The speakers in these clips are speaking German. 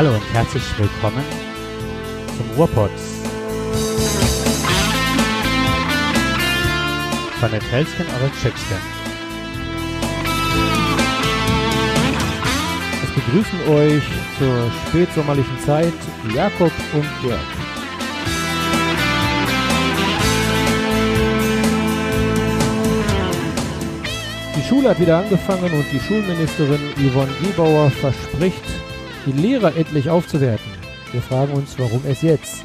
Hallo und herzlich willkommen zum Ruhrpott. Von der Telskin oder Chickskin. Es begrüßen euch zur spätsommerlichen Zeit Jakob und Jörg. Die Schule hat wieder angefangen und die Schulministerin Yvonne Gebauer verspricht, die Lehrer endlich aufzuwerten. Wir fragen uns, warum es jetzt?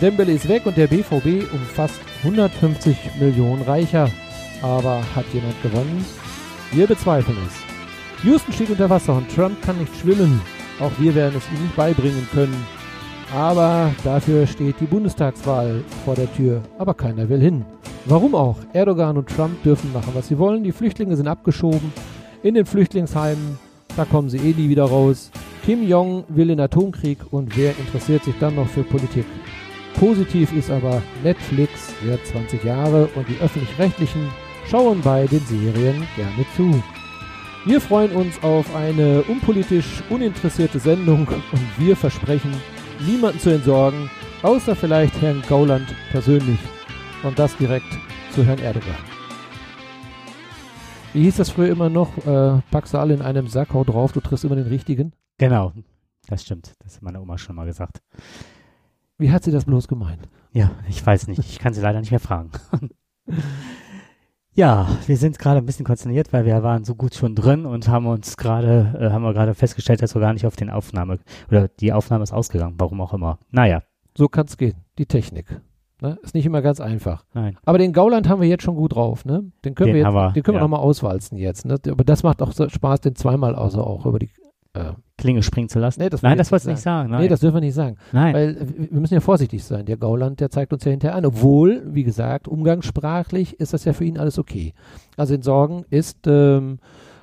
Dembele ist weg und der BVB um fast 150 Millionen reicher. Aber hat jemand gewonnen? Wir bezweifeln es. Houston steht unter Wasser und Trump kann nicht schwimmen. Auch wir werden es ihm nicht beibringen können. Aber dafür steht die Bundestagswahl vor der Tür. Aber keiner will hin. Warum auch? Erdogan und Trump dürfen machen, was sie wollen. Die Flüchtlinge sind abgeschoben. In den Flüchtlingsheimen, da kommen sie eh nie wieder raus. Kim Jong will den Atomkrieg und wer interessiert sich dann noch für Politik? Positiv ist aber, Netflix wird 20 Jahre und die öffentlich-rechtlichen schauen bei den Serien gerne zu. Wir freuen uns auf eine unpolitisch uninteressierte Sendung und wir versprechen, niemanden zu entsorgen, außer vielleicht Herrn Gauland persönlich. Und das direkt zu Herrn Erdogan. Wie hieß das früher immer noch? Äh, packst du alle in einem Sack, hau drauf, du triffst immer den richtigen. Genau, das stimmt. Das hat meine Oma schon mal gesagt. Wie hat sie das bloß gemeint? Ja, ich weiß nicht. Ich kann sie leider nicht mehr fragen. ja, wir sind gerade ein bisschen konsterniert, weil wir waren so gut schon drin und haben uns gerade, äh, haben wir gerade festgestellt, dass wir gar nicht auf den Aufnahme, oder die Aufnahme ist ausgegangen, warum auch immer. Naja. So kann es gehen. Die Technik. Ne? Ist nicht immer ganz einfach. Nein. Aber den Gauland haben wir jetzt schon gut drauf. Ne? Den können Den wir, jetzt, wir, den können wir ja. nochmal auswalzen jetzt. Ne? Aber das macht auch so Spaß, den zweimal also auch über die. Äh, Klinge springen zu lassen. Nee, das Nein, das wolltest du nicht nicht sagen. Nein. nee, das dürfen wir nicht sagen. Nein. Weil äh, wir müssen ja vorsichtig sein. Der Gauland, der zeigt uns ja hinterher an. Obwohl, wie gesagt, umgangssprachlich ist das ja für ihn alles okay. Also in Sorgen ist, ähm,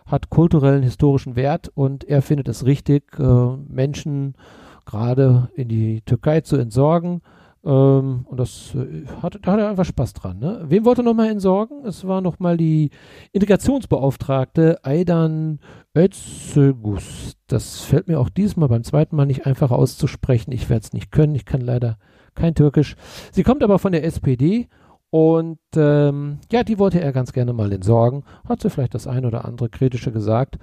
hat kulturellen, historischen Wert und er findet es richtig, äh, Menschen gerade in die Türkei zu entsorgen. Ähm, und das äh, hat, da hat er einfach Spaß dran. Ne? Wem wollte er nochmal entsorgen? Es war nochmal die Integrationsbeauftragte Aydan Özülgus. Das fällt mir auch diesmal beim zweiten Mal nicht einfach auszusprechen. Ich werde es nicht können. Ich kann leider kein Türkisch. Sie kommt aber von der SPD und ähm, ja, die wollte er ganz gerne mal entsorgen. Hat sie vielleicht das ein oder andere kritische gesagt.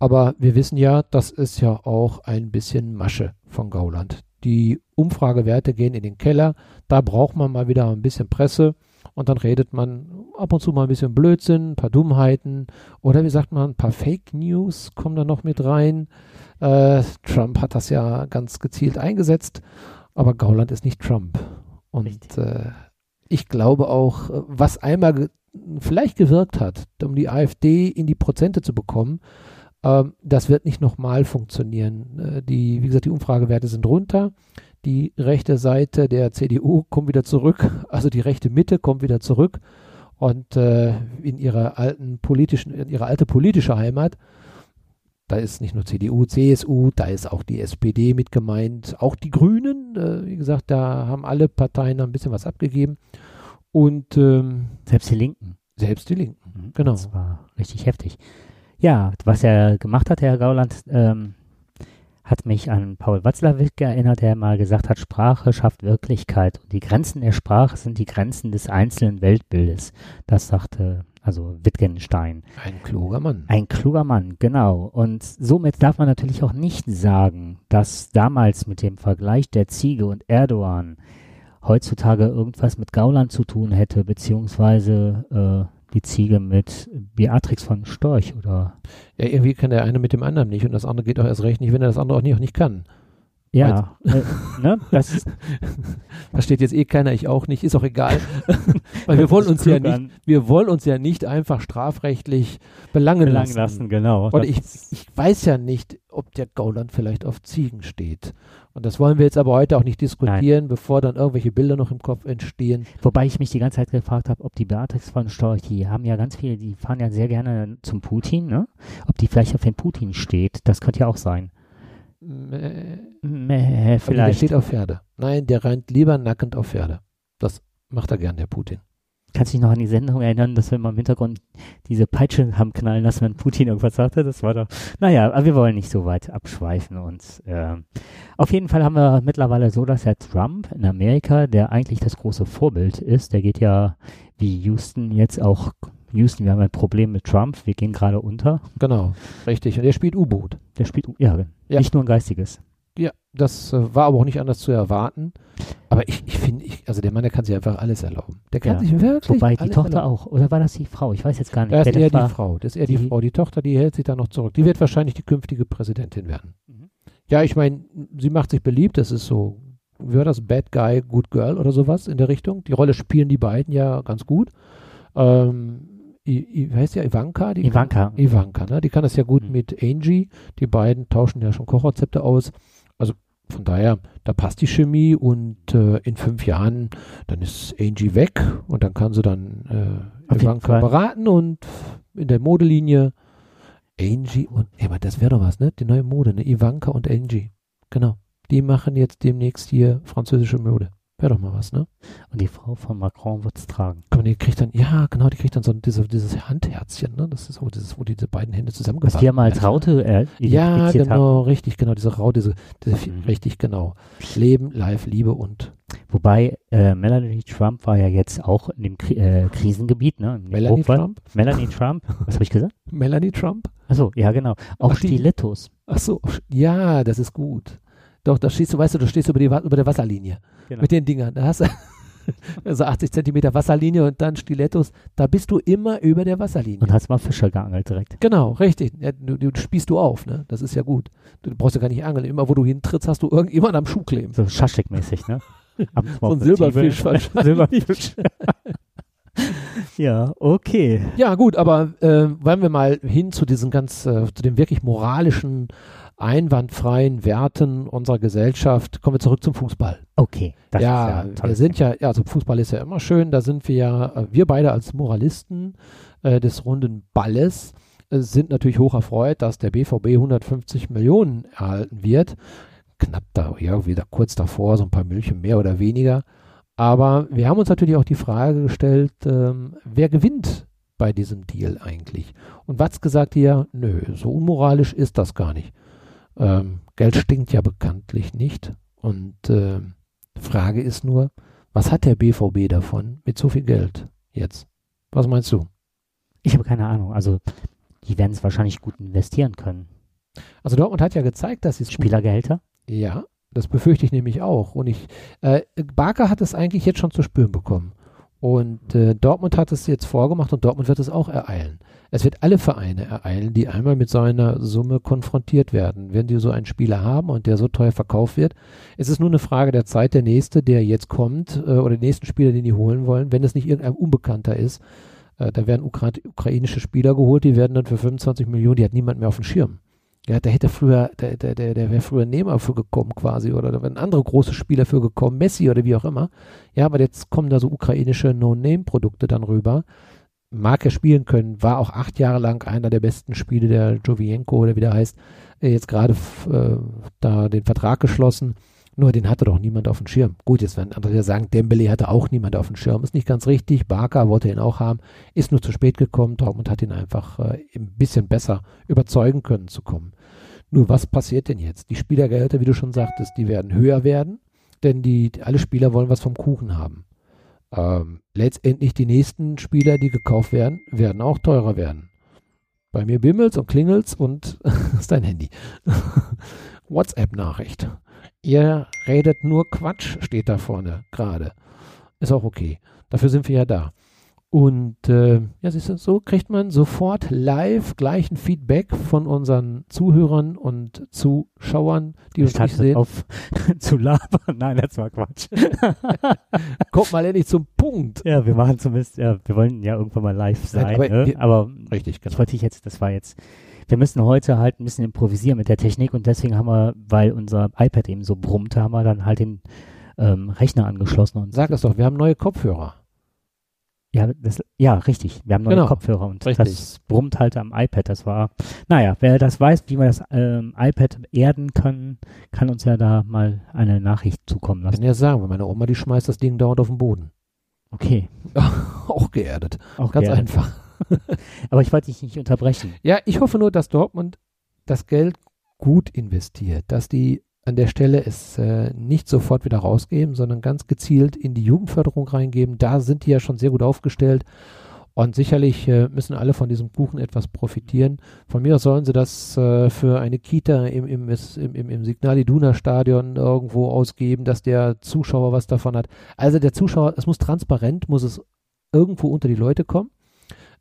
Aber wir wissen ja, das ist ja auch ein bisschen Masche von Gauland. Die Umfragewerte gehen in den Keller. Da braucht man mal wieder ein bisschen Presse. Und dann redet man ab und zu mal ein bisschen Blödsinn, ein paar Dummheiten. Oder wie sagt man, ein paar Fake News kommen da noch mit rein. Äh, Trump hat das ja ganz gezielt eingesetzt. Aber Gauland ist nicht Trump. Und äh, ich glaube auch, was einmal ge vielleicht gewirkt hat, um die AfD in die Prozente zu bekommen, ähm, das wird nicht nochmal funktionieren. Äh, die, wie gesagt, die Umfragewerte sind runter. Die rechte Seite der CDU kommt wieder zurück, also die rechte Mitte kommt wieder zurück und äh, in ihrer alten politischen, in ihre alte politische Heimat, da ist nicht nur CDU, CSU, da ist auch die SPD mit gemeint, auch die Grünen, äh, wie gesagt, da haben alle Parteien ein bisschen was abgegeben und ähm, Selbst die Linken. selbst die Linken. Mhm. Genau. Das war richtig heftig. Ja, was er gemacht hat, Herr Gauland, ähm, hat mich an Paul Watzlawick erinnert, der mal gesagt hat, Sprache schafft Wirklichkeit und die Grenzen der Sprache sind die Grenzen des einzelnen Weltbildes. Das sagte also Wittgenstein. Ein kluger Mann. Ein kluger Mann, genau. Und somit darf man natürlich auch nicht sagen, dass damals mit dem Vergleich der Ziege und Erdogan heutzutage irgendwas mit Gauland zu tun hätte, beziehungsweise äh, die Ziege mit Beatrix von Storch oder Ja, irgendwie kann der eine mit dem anderen nicht und das andere geht auch erst recht nicht, wenn er das andere auch nicht, auch nicht kann. Ja, äh, ne? Das Versteht jetzt eh keiner, ich auch nicht, ist auch egal. Weil wir wollen uns ja nicht, wir wollen uns ja nicht einfach strafrechtlich belangen belangen lassen. lassen, genau. Und ich, ich weiß ja nicht, ob der Gauland vielleicht auf Ziegen steht. Und das wollen wir jetzt aber heute auch nicht diskutieren, bevor dann irgendwelche Bilder noch im Kopf entstehen. Wobei ich mich die ganze Zeit gefragt habe, ob die Beatrix von Storch, die haben ja ganz viele, die fahren ja sehr gerne zum Putin, ne? Ob die vielleicht auf den Putin steht, das könnte ja auch sein. Mäh. Mäh, Der vielleicht. steht auf Pferde. Nein, der rennt lieber nackend auf Pferde. Das macht er gern, der Putin. Kannst du dich noch an die Sendung erinnern, dass wir immer im Hintergrund diese Peitsche haben knallen lassen, wenn Putin irgendwas sagte? Das war doch. Naja, aber wir wollen nicht so weit abschweifen und äh, auf jeden Fall haben wir mittlerweile so, dass Herr Trump in Amerika, der eigentlich das große Vorbild ist, der geht ja wie Houston jetzt auch Houston, wir haben ein Problem mit Trump, wir gehen gerade unter. Genau, richtig. Und er spielt U-Boot. Der spielt, U ja, ja, nicht nur ein geistiges. Ja, das äh, war aber auch nicht anders zu erwarten. Aber ich, ich finde, also der Mann, der kann sich einfach alles erlauben. Der kann Ja. sich wirklich Wobei die Tochter erlauben. auch. Oder war das die Frau? Ich weiß jetzt gar nicht. Das ist eher das die Frau. Das ist eher die, Die- Frau. Die Tochter, die hält sich da noch zurück. Die wird wahrscheinlich die künftige Präsidentin werden. Mhm. Ja, ich meine, sie macht sich beliebt. Das ist so, wie war das? Bad Guy, Good Girl oder sowas in der Richtung. Die Rolle spielen die beiden ja ganz gut. Ähm, I, I, wie heißt ja Ivanka? Die Ivanka. Ivanka, ne? Die kann das ja gut Mhm. mit Angie. Die beiden tauschen ja schon Kochrezepte aus. Also von daher, da passt die Chemie und äh, in fünf Jahren, dann ist Angie weg und dann kann sie dann äh, Auf Ivanka beraten und in der Modelinie Angie und, ey, aber das wäre doch was, ne? Die neue Mode, ne? Ivanka und Angie. Genau. Die machen jetzt demnächst hier französische Mode. Wäre doch mal was, ne? Und die Frau von Macron wird es tragen. Mal, die kriegt dann, ja, genau, die kriegt dann so diese, dieses Handherzchen, ne? Das ist so, dieses, wo diese beiden Hände zusammengefasst wir mal als Raute äh, ja, genau, richtig, genau, diese Rau, diese, diese Mhm. richtig, genau. Leben, Life, Liebe und haben. Wobei äh, Melanie Trump war ja jetzt auch in dem Kri äh, Krisengebiet, ne? Melanie Hochwald. Trump? Melanie Trump. Was habe ich gesagt? Melanie Trump? Achso, ja genau. Auch Ach, Stilettos. Ach so, ja, das ist gut. Doch, da stehst du, weißt du, du stehst über, die, über der Wasserlinie Genau. mit den Dingern. Da hast du also 80 Zentimeter Wasserlinie und dann Stilettos. Da bist du immer über der Wasserlinie. Und hast mal Fischer geangelt direkt. Genau, richtig. Ja, du, du spießt du auf, ne? Das ist ja gut. Du brauchst ja gar nicht angeln. Immer wo du hintrittst, hast du irgendjemand am Schuh kleben. So Schaschlik-mäßig, ne? So ein Silberfisch wahrscheinlich. Silberfisch. ja, okay. Ja, gut, aber äh, wollen wir mal hin zu diesen ganz, äh, zu den wirklich moralischen, einwandfreien Werten unserer Gesellschaft. Kommen wir zurück zum Fußball. Okay. Das ja, ist ja wir sind ja, ja, also Fußball ist ja immer schön. Da sind wir ja, äh, wir beide als Moralisten äh, des runden Balles äh, sind natürlich hoch erfreut, dass der BVB 150 Millionen erhalten wird. Knapp da, ja, wieder kurz davor, so ein paar Milchen mehr oder weniger. Aber wir haben uns natürlich auch die Frage gestellt, ähm, wer gewinnt bei diesem Deal eigentlich? Und Watz gesagt hier, nö, so unmoralisch ist das gar nicht. Ähm, Geld stinkt ja bekanntlich nicht. Und ähm, Frage ist nur, was hat der BVB davon mit so viel Geld jetzt? Was meinst du? Ich habe keine Ahnung. Also, die werden es wahrscheinlich gut investieren können. Also Dortmund hat ja gezeigt, dass sie es Spielergehälter? Ja, das befürchte ich nämlich auch. Und ich, äh, Barker hat es eigentlich jetzt schon zu spüren bekommen. Und äh, Dortmund hat es jetzt vorgemacht und Dortmund wird es auch ereilen. Es wird alle Vereine ereilen, die einmal mit so einer Summe konfrontiert werden. Wenn die so einen Spieler haben und der so teuer verkauft wird, ist es nur eine Frage der Zeit, der nächste, der jetzt kommt, äh, oder den nächsten Spieler, den die holen wollen, wenn es nicht irgendein Unbekannter ist, äh, da werden Ukra ukrainische Spieler geholt, die werden dann für 25 Millionen, die hat niemand mehr auf dem Schirm. Ja, der hätte früher, der, der, der, der wäre früher Nehmer für gekommen quasi oder da wären andere große Spieler für gekommen, Messi oder wie auch immer. Ja, aber jetzt kommen da so ukrainische No-Name-Produkte dann rüber. Mag er spielen können, war auch acht Jahre lang einer der besten Spiele der Jovienko oder wie der heißt, äh, jetzt gerade äh, da den Vertrag geschlossen. Nur den hatte doch niemand auf dem Schirm. Gut, jetzt werden andere sagen, Dembele hatte auch niemand auf dem Schirm. Ist nicht ganz richtig. Barca wollte ihn auch haben, ist nur zu spät gekommen. Dortmund hat ihn einfach äh, ein bisschen besser überzeugen können zu kommen. Nur was passiert denn jetzt? Die Spielergehälter, wie du schon sagtest, die werden höher werden, denn die, alle Spieler wollen was vom Kuchen haben. Ähm, letztendlich die nächsten Spieler, die gekauft werden, werden auch teurer werden. Bei mir bimmelt's und klingelt's und ist dein Handy. WhatsApp-Nachricht. Ihr redet nur Quatsch, steht da vorne gerade. Ist auch okay. Dafür sind wir ja da. Und äh, ja, siehst du, so kriegt man sofort live gleich ein Feedback von unseren Zuhörern und Zuschauern, die uns nicht sehen. auf zu labern. Nein, das war Quatsch. Kommt mal endlich zum Punkt. ja, wir machen zumindest, ja, wir wollen ja irgendwann mal live sein. aber ne? wir- aber Richtig, ich genau. wollte ich jetzt, das war jetzt, wir müssen heute halt ein bisschen improvisieren mit der Technik und deswegen haben wir, weil unser iPad eben so brummte, haben wir dann halt den ähm, Rechner angeschlossen und Sag es doch, wir haben neue Kopfhörer. Ja, das, ja, richtig. Wir haben neue Genau. Kopfhörer und Richtig. das brummt halt am iPad. Das war, naja, wer das weiß, wie wir das ähm, iPad erden können, kann uns ja da mal eine Nachricht zukommen Ich lassen. kann ja sagen, weil meine Oma, die schmeißt das Ding dauernd auf den Boden. Okay. auch geerdet. Auch Ganz geerdet. einfach. Aber ich wollte dich nicht unterbrechen. Ja, ich hoffe nur, dass Dortmund das Geld gut investiert, dass die an der Stelle es äh, nicht sofort wieder rausgeben, sondern ganz gezielt in die Jugendförderung reingeben. Da sind die ja schon sehr gut aufgestellt. Und sicherlich äh, müssen alle von diesem Kuchen etwas profitieren. Von mir aus sollen sie das äh, für eine Kita im, im, im, im, Signal Iduna Stadion irgendwo ausgeben, dass der Zuschauer was davon hat. Also der Zuschauer, es muss transparent, muss es irgendwo unter die Leute kommen.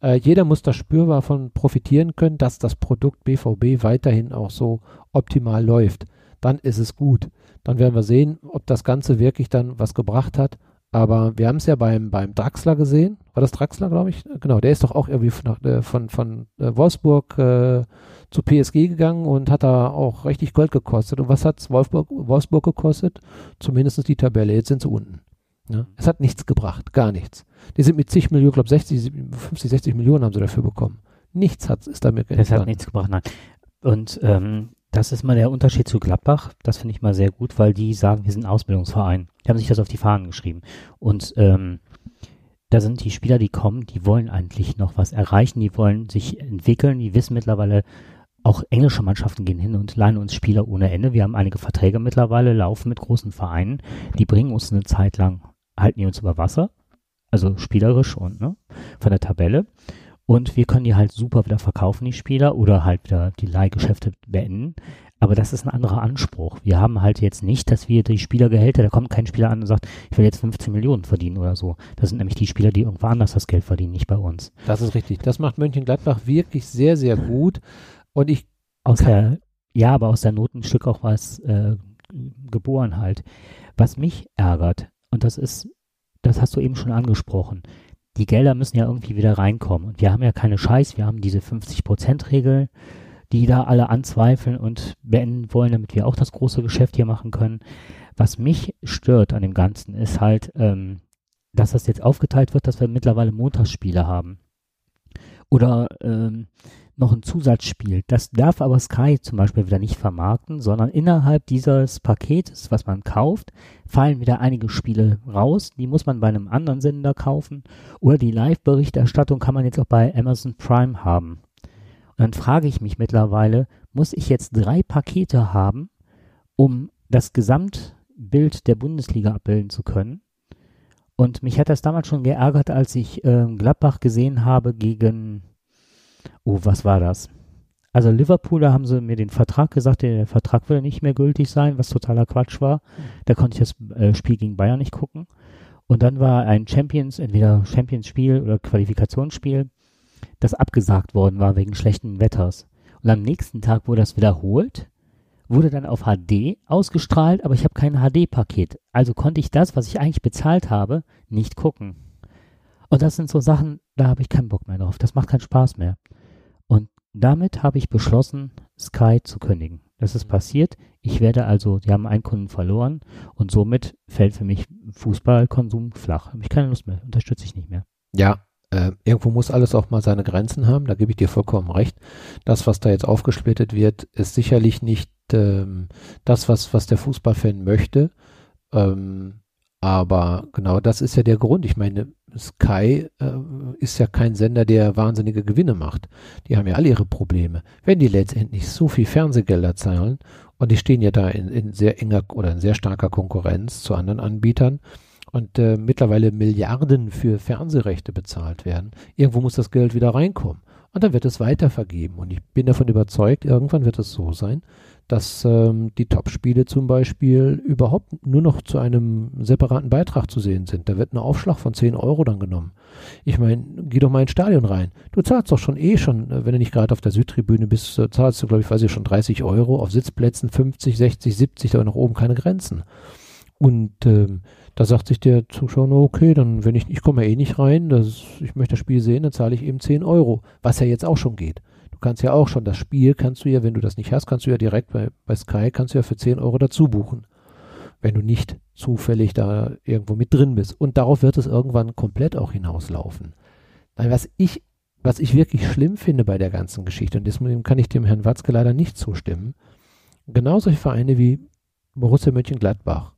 Äh, jeder muss da spürbar von profitieren können, dass das Produkt BVB weiterhin auch so optimal läuft. Dann ist es gut. Dann werden wir sehen, ob das Ganze wirklich dann was gebracht hat. Aber wir haben es ja beim, beim Draxler gesehen. War das Draxler, glaube ich? Genau, der ist doch auch irgendwie von, äh, von, von äh, Wolfsburg äh, zu PSG gegangen und hat da auch richtig Gold gekostet. Und was hat Wolfsburg, Wolfsburg gekostet? Zumindest die Tabelle. Jetzt sind sie unten. Ja? Es hat nichts gebracht, gar nichts. Die sind mit zig Millionen, glaube 60, 50, 60 Millionen haben sie dafür bekommen. Nichts hat, ist damit Das hat nichts gebracht, nein. Und ähm, das ist mal der Unterschied zu Gladbach. Das finde ich mal sehr gut, weil die sagen, wir sind ein Ausbildungsverein. Die haben sich das auf die Fahnen geschrieben. Und ähm, da sind die Spieler, die kommen, die wollen eigentlich noch was erreichen, die wollen sich entwickeln, die wissen mittlerweile, auch englische Mannschaften gehen hin und leihen uns Spieler ohne Ende. Wir haben einige Verträge mittlerweile, laufen mit großen Vereinen, die bringen uns eine Zeit lang, halten die uns über Wasser, also spielerisch und ne, von der Tabelle. Und wir können die halt super wieder verkaufen, die Spieler, oder halt wieder die Leihgeschäfte beenden. Aber das ist ein anderer Anspruch. Wir haben halt jetzt nicht, dass wir die Spielergehälter, da kommt kein Spieler an und sagt, ich will jetzt 15 Millionen verdienen oder so. Das sind nämlich die Spieler, die irgendwo anders das Geld verdienen, nicht bei uns. Das ist richtig. Das macht Mönchengladbach wirklich sehr, sehr gut. Und ich. Aus der, ja, aber aus der Not ein Stück auch was äh, geboren halt. Was mich ärgert, und das ist, das hast du eben schon angesprochen, die Gelder müssen ja irgendwie wieder reinkommen. Und wir haben ja keine Scheiß, wir haben diese 50-Prozent-Regel, die da alle anzweifeln und beenden wollen, damit wir auch das große Geschäft hier machen können. Was mich stört an dem Ganzen ist halt, ähm, dass das jetzt aufgeteilt wird, dass wir mittlerweile Montagsspiele haben. Oder ähm, noch ein Zusatzspiel. Das darf aber Sky zum Beispiel wieder nicht vermarkten, sondern innerhalb dieses Paketes, was man kauft, fallen wieder einige Spiele raus. Die muss man bei einem anderen Sender kaufen. Oder die Live-Berichterstattung kann man jetzt auch bei Amazon Prime haben. Und dann frage ich mich mittlerweile, muss ich jetzt drei Pakete haben, um das Gesamtbild der Bundesliga abbilden zu können? Und mich hat das damals schon geärgert, als ich äh, Gladbach gesehen habe gegen Oh, was war das? Also Liverpool, da haben sie mir den Vertrag gesagt, der Vertrag würde nicht mehr gültig sein, was totaler Quatsch war. Da konnte ich das äh, Spiel gegen Bayern nicht gucken. Und dann war ein Champions, entweder Champions-Spiel oder Qualifikationsspiel, das abgesagt worden war wegen schlechten Wetters. Und am nächsten Tag wurde das wiederholt, wurde dann auf HD ausgestrahlt, aber ich habe kein HD-Paket. Also konnte ich das, was ich eigentlich bezahlt habe, nicht gucken. Und das sind so Sachen, da habe ich keinen Bock mehr drauf. Das macht keinen Spaß mehr. Damit habe ich beschlossen, Sky zu kündigen. Das ist passiert. Ich werde also, die haben einen Kunden verloren und somit fällt für mich Fußballkonsum flach. Habe ich keine Lust mehr, unterstütze ich nicht mehr. Ja, äh, irgendwo muss alles auch mal seine Grenzen haben, da gebe ich dir vollkommen recht. Das, was da jetzt aufgesplittet wird, ist sicherlich nicht ähm, das, was, was der Fußballfan möchte. Ähm, aber genau das ist ja der Grund. Ich meine, Sky äh, ist ja kein Sender, der wahnsinnige Gewinne macht. Die haben ja alle ihre Probleme. Wenn die letztendlich so viel Fernsehgelder zahlen und die stehen ja da in, in sehr enger oder in sehr starker Konkurrenz zu anderen Anbietern und äh, mittlerweile Milliarden für Fernsehrechte bezahlt werden, irgendwo muss das Geld wieder reinkommen. Und dann wird es weitervergeben. Und ich bin davon überzeugt, irgendwann wird es so sein, dass ähm, die Top-Spiele zum Beispiel überhaupt nur noch zu einem separaten Beitrag zu sehen sind. Da wird ein Aufschlag von 10 Euro dann genommen. Ich meine, geh doch mal ins Stadion rein. Du zahlst doch schon eh schon, äh, wenn du nicht gerade auf der Südtribüne bist, äh, zahlst du, glaube ich, weiß ich schon 30 Euro, auf Sitzplätzen 50, 60, 70, da nach oben keine Grenzen. Und ähm, da sagt sich der Zuschauer, okay, dann wenn ich, ich komme ja eh nicht rein, das, ich möchte das Spiel sehen, dann zahle ich eben 10 Euro, was ja jetzt auch schon geht. Du kannst ja auch schon das Spiel, kannst du ja, wenn du das nicht hast, kannst du ja direkt bei, bei Sky, kannst du ja für 10 Euro dazu buchen. Wenn du nicht zufällig da irgendwo mit drin bist. Und darauf wird es irgendwann komplett auch hinauslaufen. Weil was ich, was ich wirklich schlimm finde bei der ganzen Geschichte, und deswegen kann ich dem Herrn Watzke leider nicht zustimmen, genau solche Vereine wie Borussia Mönchengladbach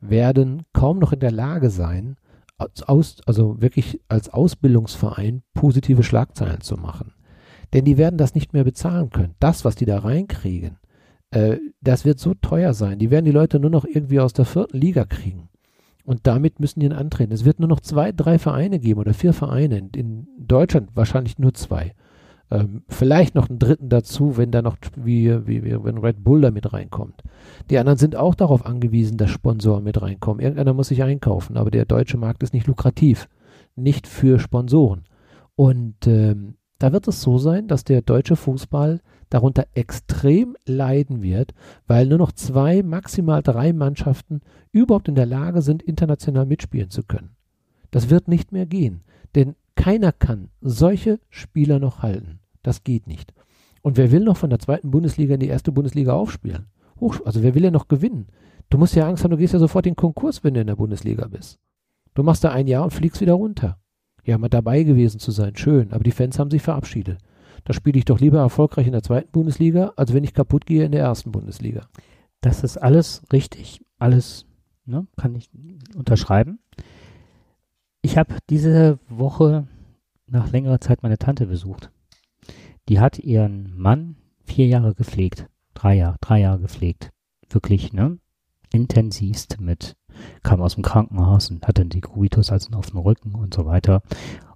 werden kaum noch in der Lage sein, aus, also wirklich als Ausbildungsverein positive Schlagzeilen zu machen. Denn die werden das nicht mehr bezahlen können. Das, was die da reinkriegen, äh, das wird so teuer sein. Die werden die Leute nur noch irgendwie aus der vierten Liga kriegen. Und damit müssen die antreten. Es wird nur noch zwei, drei Vereine geben oder vier Vereine. In, in Deutschland wahrscheinlich nur zwei. Ähm, vielleicht noch einen dritten dazu, wenn da noch, wie, wie, wie, wenn Red Bull da mit reinkommt. Die anderen sind auch darauf angewiesen, dass Sponsoren mit reinkommen. Irgendeiner muss sich einkaufen, aber der deutsche Markt ist nicht lukrativ. Nicht für Sponsoren. Und ähm, da wird es so sein, dass der deutsche Fußball darunter extrem leiden wird, weil nur noch zwei, maximal drei Mannschaften überhaupt in der Lage sind, international mitspielen zu können. Das wird nicht mehr gehen, denn keiner kann solche Spieler noch halten. Das geht nicht. Und wer will noch von der zweiten Bundesliga in die erste Bundesliga aufspielen? Also wer will ja noch gewinnen? Du musst ja Angst haben, du gehst ja sofort in den Konkurs, wenn du in der Bundesliga bist. Du machst da ein Jahr und fliegst wieder runter. Ja, mal dabei gewesen zu sein, schön, aber die Fans haben sich verabschiedet. Da spiele ich doch lieber erfolgreich in der zweiten Bundesliga, als wenn ich kaputt gehe in der ersten Bundesliga. Das ist alles richtig, alles ne, kann ich unterschreiben. Ich habe diese Woche nach längerer Zeit meine Tante besucht. Die hat ihren Mann vier Jahre gepflegt. Drei Jahre, drei Jahre gepflegt. Wirklich, ne? Intensivst mit, kam aus dem Krankenhaus und hatte die Kubitus also auf dem Rücken und so weiter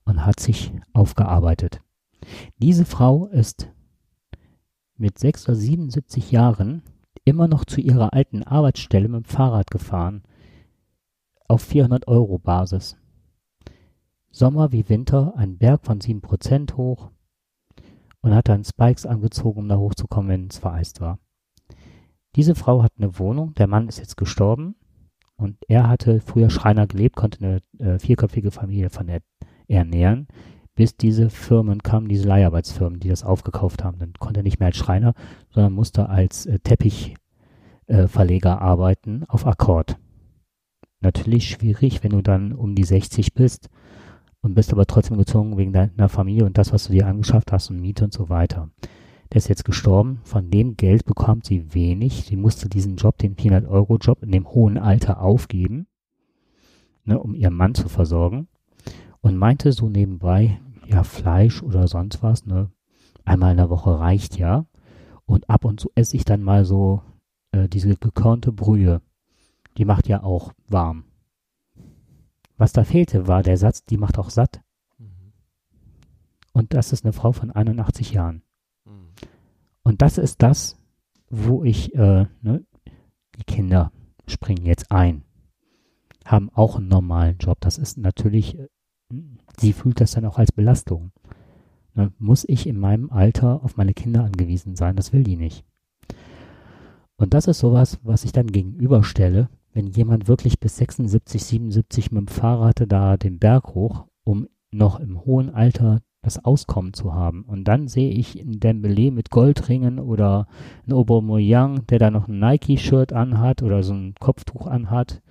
und hat sich aufgearbeitet. Diese Frau ist mit 6 oder 77 Jahren immer noch zu ihrer alten Arbeitsstelle mit dem Fahrrad gefahren. Auf 400 Euro Basis. Sommer wie Winter ein Berg von 7% hoch und hat dann Spikes angezogen, um da hochzukommen, wenn es vereist war. Diese Frau hat eine Wohnung, der Mann ist jetzt gestorben und er hatte früher Schreiner gelebt, konnte eine äh, vierköpfige Familie von der ernähren bis diese Firmen kamen, diese Leiharbeitsfirmen, die das aufgekauft haben. Dann konnte er nicht mehr als Schreiner, sondern musste als äh, Teppichverleger äh, arbeiten auf Akkord. Natürlich schwierig, wenn du dann um die 60 bist und bist aber trotzdem gezwungen wegen deiner Familie und das, was du dir angeschafft hast und Miete und so weiter. Der ist jetzt gestorben. Von dem Geld bekommt sie wenig. Sie musste diesen Job, den 400-Euro-Job in dem hohen Alter aufgeben, ne, um ihren Mann zu versorgen. Und meinte so nebenbei, ja, Fleisch oder sonst was, ne? Einmal in der Woche reicht ja. Und ab und zu esse ich dann mal so äh, diese gekörnte Brühe. Die macht ja auch warm. Was da fehlte, war der Satz, die macht auch satt. Mhm. Und das ist eine Frau von 81 Jahren. Und das ist das, wo ich, äh, ne, die Kinder springen jetzt ein, haben auch einen normalen Job. Das ist natürlich äh, sie fühlt das dann auch als Belastung. Ne, muss ich in meinem Alter auf meine Kinder angewiesen sein? Das will die nicht. Und das ist sowas, was ich dann gegenüberstelle, wenn jemand wirklich bis 76, 77 mit dem Fahrrad da den Berg hoch, um noch im hohen Alter das Auskommen zu haben. Und dann sehe ich in Dembele mit Goldringen oder ein Aubameyang, der da noch ein Nike-Shirt anhat oder so ein Kopftuch anhat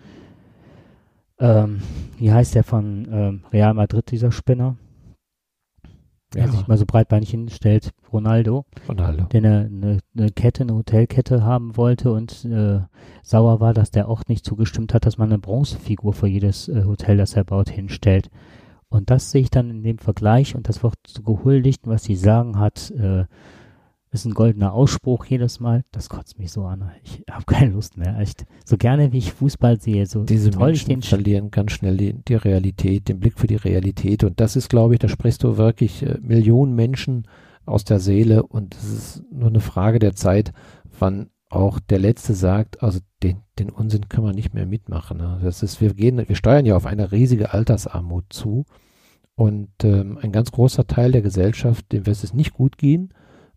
ähm, wie heißt der von ähm, Real Madrid, dieser Spinner? Der ja. sich mal so breitbeinig hinstellt, Ronaldo, Ronaldo. der eine, eine, eine Kette, eine Hotelkette haben wollte und äh, sauer war, dass der auch nicht zugestimmt hat, dass man eine Bronzefigur für jedes äh, Hotel, das er baut, hinstellt. Und das sehe ich dann in dem Vergleich und das wird so gehuldigt, was sie sagen hat, äh, ist ein goldener Ausspruch jedes Mal. Das kotzt mich so an. Ich habe keine Lust mehr. Echt. So gerne wie ich Fußball sehe, so Diese toll Menschen ich den verlieren ganz schnell die, die, Realität, den Blick für die Realität. Und das ist, glaube ich, da sprichst du wirklich äh, Millionen Menschen aus der Seele. Und es ist nur eine Frage der Zeit, wann auch der Letzte sagt, also den, den Unsinn können wir nicht mehr mitmachen. Ne? Das ist, wir gehen, wir steuern ja auf eine riesige Altersarmut zu. Und ähm, ein ganz großer Teil der Gesellschaft, dem wird es nicht gut gehen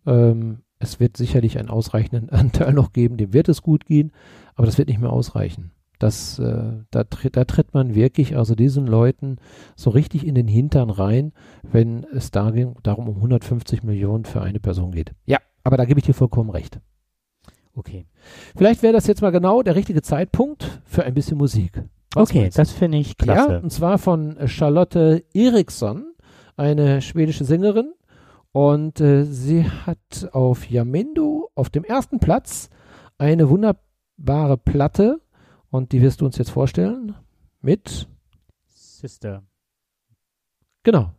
ähm, es wird sicherlich einen ausreichenden Anteil noch geben, dem wird es gut gehen, aber das wird nicht mehr ausreichen. Das, äh, da, tritt, da tritt man wirklich also diesen Leuten so richtig in den Hintern rein, wenn es darum um 150 Millionen für eine Person geht. Ja, aber da gebe ich dir vollkommen recht. Okay. Vielleicht wäre das jetzt mal genau der richtige Zeitpunkt für ein bisschen Musik. Was okay, das finde ich klasse. Ja, und zwar von Charlotte Eriksson, eine schwedische Sängerin, und äh, sie hat auf Yamendo auf dem ersten Platz eine wunderbare Platte und die wirst du uns jetzt vorstellen mit Sister. Genau.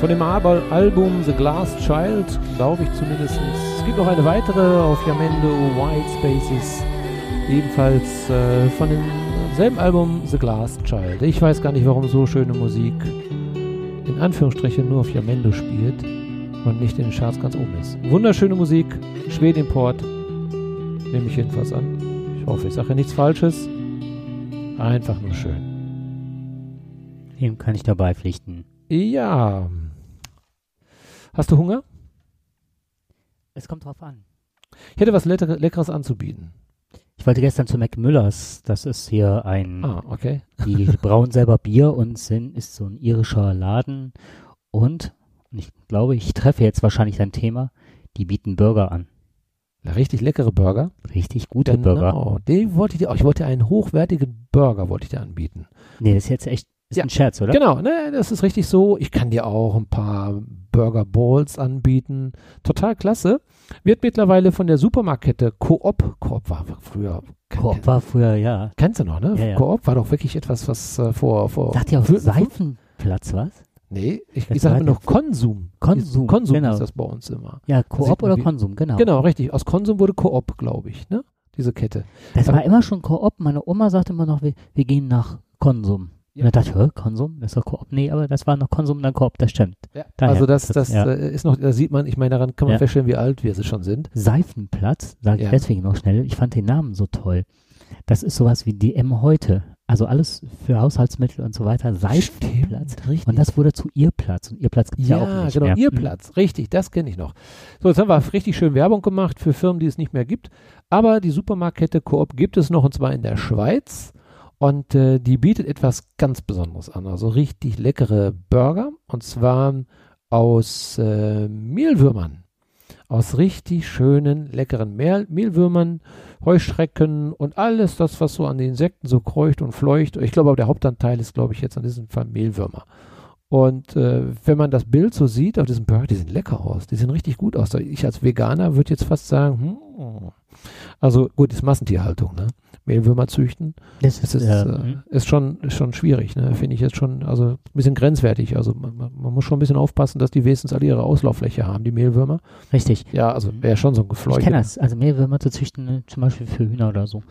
Von dem Al- Album The Glass Child, glaube ich zumindest. Es gibt noch eine weitere auf Yamendo White Spaces, ebenfalls äh, von demselben Album The Glass Child. Ich weiß gar nicht, warum so schöne Musik in Anführungsstrichen nur auf Yamendo spielt und nicht in den Charts ganz oben ist. Wunderschöne Musik, Schwedimport, nehme ich jedenfalls an. Ich hoffe, ich sage nichts Falsches. Einfach nur schön. Dem kann ich dabei pflichten. Ja. Hast du Hunger? Es kommt drauf an. Ich hätte was Lecker Leckeres anzubieten. Ich wollte gestern zu Mac Müllers. Das ist hier ein, Ah, okay. die brauen selber Bier und sind, ist so ein irischer Laden. Und, und ich glaube, ich treffe jetzt wahrscheinlich dein Thema. Die bieten Burger an. Richtig leckere Burger. Richtig gute Burger. Genau. Den wollte ich dir, ich wollte dir einen hochwertigen Burger wollte ich dir anbieten. Nee, das ist jetzt echt, ist Ja. ein Scherz, oder? Genau, ne, das ist richtig so. Ich kann dir auch ein paar Burger Balls anbieten. Total klasse. Wird mittlerweile von der Supermarktkette Coop, Coop war früher, Coop war früher, ja. kennst du noch, ne? Ja, ja. Coop war doch wirklich etwas, was äh, vor, vor, Sagt ihr auch Seifenplatz, was? nee, ich, Das ich sage noch Konsum. Konsum, Konsum genau. ist das bei uns immer. Ja, Coop man oder wie- Konsum, genau. Genau, richtig. Aus Konsum wurde Coop, glaube ich, ne? Diese Kette. Das Aber- war immer schon Koop. Meine Oma sagte immer noch, wir, wir gehen nach Konsum. Ja. Und da dachte ich, hä, Konsum? Das ist doch Koop. Nee, aber das war noch Konsum, dann Koop, das stimmt. Daher also das, das- das ja. äh, ist noch, da sieht man, ich meine, daran kann man Ja. feststellen, wie alt wir sie schon sind. Seifenplatz, sage ich Ja. deswegen noch schnell. Ich fand den Namen so toll. Das ist sowas wie DM heute. Also alles für Haushaltsmittel und so weiter, Seifenplatz. richtig. Und das wurde zu ihr Platz. Und ihr Platz gibt es ja, ja, auch nicht genau, mehr. ihr Mhm. Platz, richtig, das kenne ich noch. So, jetzt haben wir richtig schön Werbung gemacht für Firmen, die es nicht mehr gibt. Aber die Supermarktkette Coop gibt es noch und zwar in der Schweiz. Und äh, die bietet etwas ganz Besonderes an. Also richtig leckere Burger. Und zwar aus äh, Mehlwürmern. Aus richtig schönen, leckeren Mehl Mehlwürmern, Heuschrecken und alles das, was so an den Insekten so kreucht und fleucht. Ich glaube, aber der Hauptanteil ist, glaube ich, jetzt an diesem Fall Mehlwürmer. Und äh, wenn man das Bild so sieht auf diesem Burger, die sehen lecker aus. Die sehen richtig gut aus. Ich als Veganer würde jetzt fast sagen, hm, also gut, ist Massentierhaltung, ne? Mehlwürmer züchten. Das ist, ist, äh, äh, mhm. ist schon, ist schon schwierig, ne? Finde ich jetzt schon, also ein bisschen grenzwertig. Also man, man, man muss schon ein bisschen aufpassen, dass die wenigstens alle ihre Auslauffläche haben, die Mehlwürmer. richtig. Ja, also wäre schon so ein Gefleucht. Ich kenne das. Also Mehlwürmer zu züchten, ne, zum Beispiel für Hühner oder so.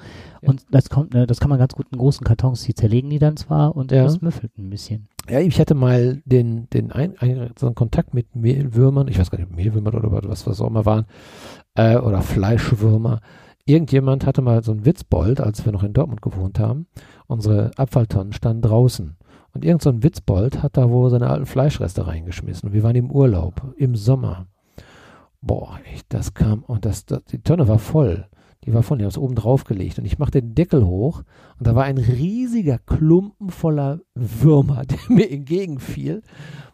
Ja. Und das kommt, ne, das kann man ganz gut in großen Kartons, die zerlegen die dann zwar und Ja. das müffelt ein bisschen. Ja, ich hatte mal den, den ein, ein, so einen Kontakt mit Mehlwürmern, ich weiß gar nicht, Mehlwürmer oder was, was auch immer waren, äh, oder Fleischwürmer. Irgendjemand hatte mal so einen Witzbold, als wir noch in Dortmund gewohnt haben. Unsere Abfalltonnen standen draußen. Und irgend so ein Witzbold hat da wohl seine alten Fleischreste reingeschmissen. Wir waren im Urlaub, im Sommer. Boah, echt, das kam, und das, das, die Tonne war voll. Die war voll, die haben es oben drauf gelegt. Und ich machte den Deckel hoch und da war ein riesiger Klumpen voller Würmer, der mir entgegenfiel.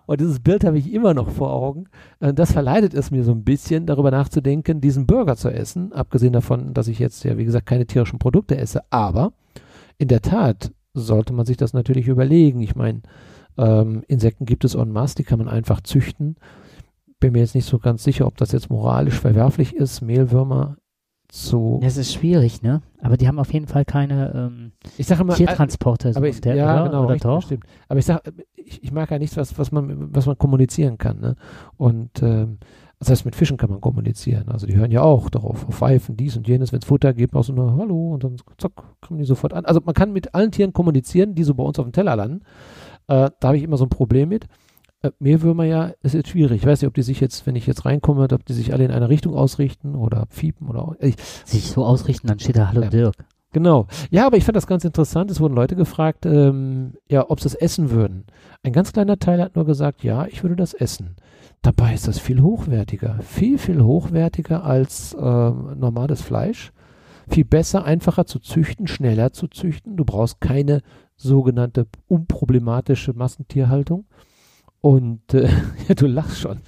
Und dieses Bild habe ich immer noch vor Augen. Äh, Das verleitet es mir so ein bisschen, darüber nachzudenken, diesen Burger zu essen. Abgesehen davon, dass ich jetzt ja, wie gesagt, keine tierischen Produkte esse. Aber in der Tat sollte man sich das natürlich überlegen. Ich meine, ähm, Insekten gibt es en masse, die kann man einfach züchten. Bin mir jetzt nicht so ganz sicher, ob das jetzt moralisch verwerflich ist, Mehlwürmer zu. Das ist schwierig, ne? Aber die haben auf jeden Fall keine ähm, Ich sage immer, Tiertransporte. so Aber ich, der, ja, oder? genau, oder richtig, doch? stimmt. Aber ich sag, ich, ich mag ja nichts, was, was man, was man kommunizieren kann, ne? Und ähm, das heißt, mit Fischen kann man kommunizieren. Also die hören ja auch darauf, auf Pfeifen, dies und jenes, wenn es Futter gibt, auch so eine Hallo und dann zack, kommen die sofort an. Also man kann mit allen Tieren kommunizieren, die so bei uns auf dem Teller landen. Äh, da habe ich immer so ein Problem mit. Äh, Mehlwürmer ja, ist jetzt schwierig. Ich weiß nicht, ob die sich jetzt, wenn ich jetzt reinkomme, ob die sich alle in eine Richtung ausrichten oder fiepen oder. Ich, Sich so ausrichten, dann steht da Hallo Ja. Dirk. Genau. Ja, aber ich fand das ganz interessant. Es wurden Leute gefragt, ähm, ja, ob sie es essen würden. Ein ganz kleiner Teil hat nur gesagt, ja, ich würde das essen. Dabei ist das viel hochwertiger. Viel, viel hochwertiger als ähm, normales Fleisch. Viel besser, einfacher zu züchten, schneller zu züchten. Du brauchst keine sogenannte unproblematische Massentierhaltung. Und äh, ja, du lachst schon.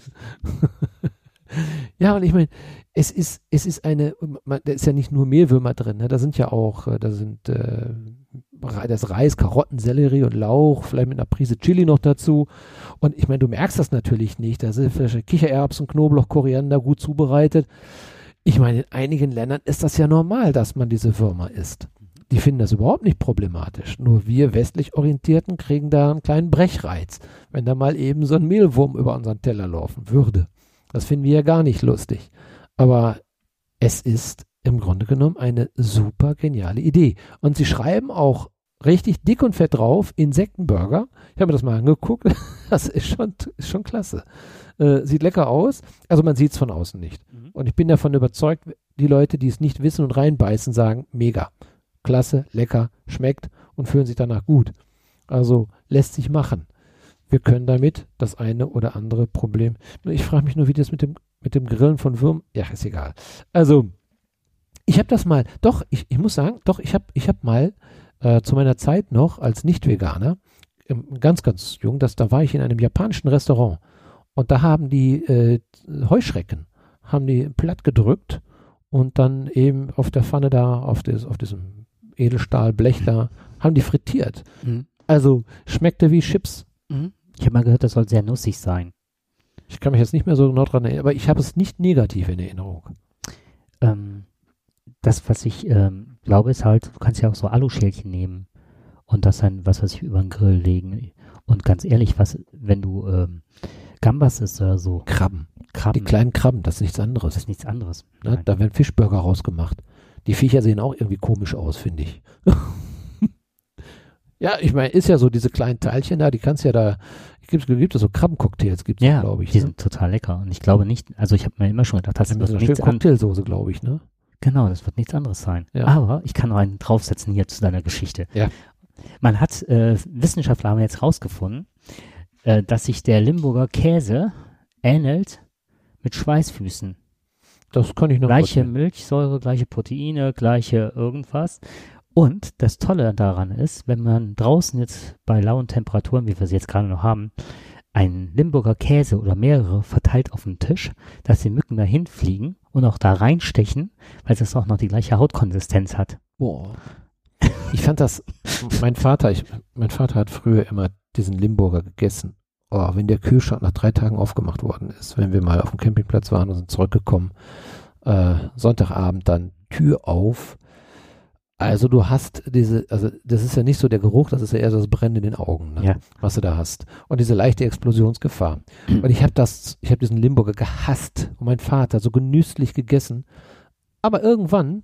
ja, und ich meine, es ist, es ist eine, man, da ist ja nicht nur Mehlwürmer drin, ne? da sind ja auch, äh, da sind äh, das Reis, Karotten, Sellerie und Lauch, vielleicht mit einer Prise Chili noch dazu. Und ich meine, du merkst das natürlich nicht. Da sind vielleicht Kichererbsen, Knoblauch, Koriander gut zubereitet. Ich meine, in einigen Ländern ist das ja normal, dass man diese Würmer isst. Die finden das überhaupt nicht problematisch. Nur wir westlich Orientierten kriegen da einen kleinen Brechreiz, wenn da mal eben so ein Mehlwurm über unseren Teller laufen würde. Das finden wir ja gar nicht lustig. Aber es ist im Grunde genommen eine super geniale Idee. Und sie schreiben auch richtig dick und fett drauf, Insektenburger. Ich habe mir das mal angeguckt. Das ist schon, ist schon klasse. Äh, sieht lecker aus. Also man sieht es von außen nicht. Mhm. Und ich bin davon überzeugt, die Leute, die es nicht wissen und reinbeißen, sagen, mega. Klasse, lecker, schmeckt und fühlen sich danach gut. Also lässt sich machen. Wir können damit das eine oder andere Problem. Ich frage mich nur, wie das mit dem, mit dem Grillen von Würmern. Ja, ist egal. Also, ich habe das mal, doch, ich, ich muss sagen, doch, ich habe ich hab mal äh, zu meiner Zeit noch als Nicht-Veganer, ähm, ganz, ganz jung, das, da war ich in einem japanischen Restaurant und da haben die äh, Heuschrecken, haben die platt gedrückt und dann eben auf der Pfanne da, auf, des, auf diesem Edelstahlblech da, haben die frittiert. Mhm. Also schmeckte wie Chips. Mhm. Ich habe mal gehört, das soll sehr nussig sein. Ich kann mich jetzt nicht mehr so genau dran erinnern, aber ich habe es nicht negativ in Erinnerung. Ähm, das, was ich ähm, glaube, ist halt, du kannst ja auch so Aluschälchen nehmen und das dann, was weiß ich, über den Grill legen. Und ganz ehrlich, was, wenn du ähm, Gambas isst oder so, Krabben. Krabben, Die kleinen Krabben, das ist nichts das anderes. ist nichts anderes. Ne? Da werden Fischburger rausgemacht. Die Viecher sehen auch irgendwie komisch aus, finde ich. ja, ich meine, ist ja so, diese kleinen Teilchen da, die kannst ja da, gibt, gibt es so Krabbencocktails, gibt es, Ja, glaube ich. die ne? sind total lecker. Und ich glaube nicht, also ich habe mir immer schon gedacht, das Mit wird so nichts Cocktailsoße, glaube ich, ne? Genau, das wird nichts anderes sein. Ja. Aber ich kann noch einen draufsetzen hier zu deiner Geschichte. Ja. Man hat, äh, Wissenschaftler haben jetzt rausgefunden, äh, dass sich der Limburger Käse ähnelt mit Schweißfüßen. Das kann ich noch Gleiche vorstellen. Milchsäure, gleiche Proteine, gleiche irgendwas. Und das Tolle daran ist, wenn man draußen jetzt bei lauen Temperaturen, wie wir sie jetzt gerade noch haben, einen Limburger Käse oder mehrere verteilt auf dem Tisch, dass die Mücken dahin fliegen und auch da reinstechen, weil es auch noch die gleiche Hautkonsistenz hat. Boah. Ich fand das, mein Vater, ich, mein Vater hat früher immer diesen Limburger gegessen. Oh, wenn der Kühlschrank nach drei Tagen aufgemacht worden ist, wenn wir mal auf dem Campingplatz waren und sind zurückgekommen, äh, Sonntagabend dann Tür auf. Also du hast diese, also das ist ja nicht so der Geruch, das ist ja eher das Brennen in den Augen, ne, Ja. was du da hast. Und diese leichte Explosionsgefahr. Und ich habe das, ich habe diesen Limburger gehasst und mein Vater so genüsslich gegessen. Aber irgendwann,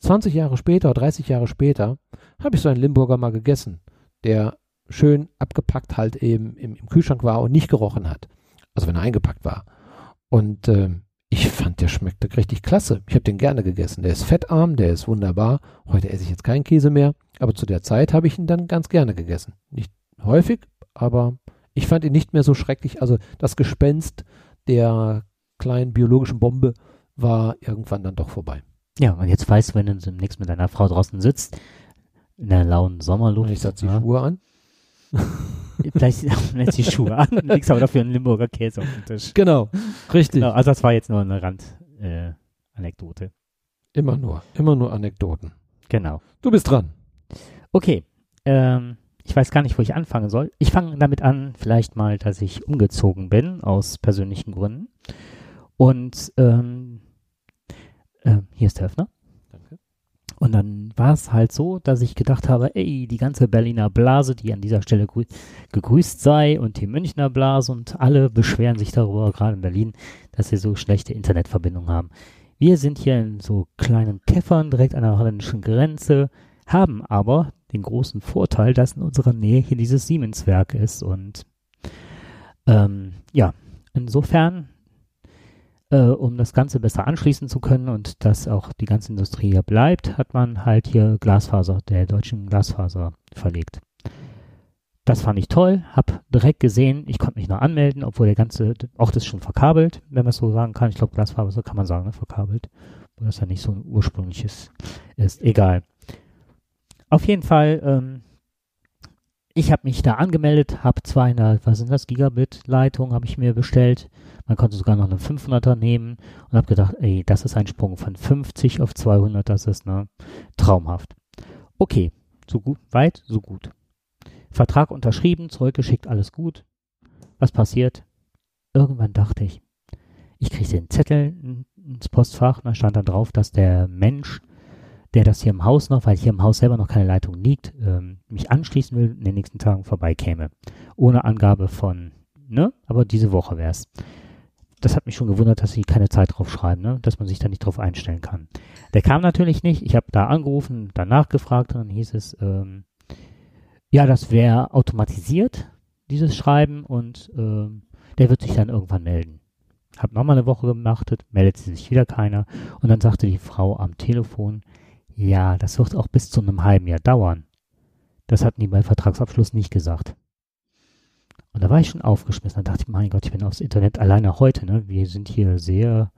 20 Jahre später, 30 Jahre später, habe ich so einen Limburger mal gegessen, der schön abgepackt halt eben im, im Kühlschrank war und nicht gerochen hat. Also wenn er eingepackt war. Und ähm, ich fand, der schmeckte richtig klasse. Ich habe den gerne gegessen. Der ist fettarm, der ist wunderbar. Heute esse ich jetzt keinen Käse mehr, aber zu der Zeit habe ich ihn dann ganz gerne gegessen. Nicht häufig, aber ich fand ihn nicht mehr so schrecklich. Also das Gespenst der kleinen biologischen Bombe war irgendwann dann doch vorbei. Ja, und jetzt weißt du, wenn du demnächst mit deiner Frau draußen sitzt, in der lauen Sommerluft, Und ich setze die ja, Schuhe an. Vielleicht lässt die Schuhe an, legst aber dafür einen Limburger Käse auf den Tisch. Genau, richtig. Genau, also das war jetzt nur eine Rand-Anekdote. Äh. Immer nur, immer nur Anekdoten. genau. Du bist dran. Okay, ähm, ich weiß gar nicht, wo ich anfangen soll. Ich fange damit an, vielleicht mal, dass ich umgezogen bin, aus persönlichen Gründen. Und ähm, äh, hier ist der Öffner. Und dann war es halt so, dass ich gedacht habe, ey, die ganze Berliner Blase, die an dieser Stelle grü gegrüßt sei und die Münchner Blase und alle beschweren sich darüber, gerade in Berlin, dass sie so schlechte Internetverbindungen haben. Wir sind hier in so kleinen Käffern direkt an der holländischen Grenze, haben aber den großen Vorteil, dass in unserer Nähe hier dieses Siemens-Werk ist und ähm, ja, insofern äh, um das Ganze besser anschließen zu können und dass auch die ganze Industrie hier bleibt, hat man halt hier Glasfaser, der deutschen Glasfaser verlegt. Das fand ich toll, hab direkt gesehen, ich konnte mich noch anmelden, obwohl der ganze Ort ist schon verkabelt, wenn man es so sagen kann. Ich glaube, Glasfaser kann man sagen, ne? verkabelt, weil das ja nicht so ein ursprüngliches ist. Egal. Auf jeden Fall, ähm, ich habe mich da angemeldet, habe 200, was sind das, Gigabit-Leitung habe ich mir bestellt. Man konnte sogar noch eine 500er nehmen und habe gedacht, ey, das ist ein Sprung von 50 auf 200, das ist ne, traumhaft. Okay, so gut, weit, so gut. Vertrag unterschrieben, zurückgeschickt, alles gut. Was passiert? Irgendwann dachte ich, ich kriege den Zettel ins Postfach und da stand dann drauf, dass der Mensch, der das hier im Haus noch, weil hier im Haus selber noch keine Leitung liegt, ähm, mich anschließen will, in den nächsten Tagen vorbeikäme. Ohne Angabe von, ne? Aber diese Woche wäre es. Das hat mich schon gewundert, dass sie keine Zeit drauf schreiben, ne? dass man sich da nicht drauf einstellen kann. Der kam natürlich nicht. Ich habe da angerufen, danach gefragt und dann hieß es, ähm, ja, das wäre automatisiert, dieses Schreiben und ähm, der wird sich dann irgendwann melden. Hab nochmal eine Woche gemacht, meldet sich wieder keiner und dann sagte die Frau am Telefon, ja, das wird auch bis zu einem halben Jahr dauern. Das hatten die bei Vertragsabschluss nicht gesagt. Und da war ich schon aufgeschmissen. Da dachte ich, mein Gott, ich bin aufs Internet alleine heute. Ne? Wir sind hier sehr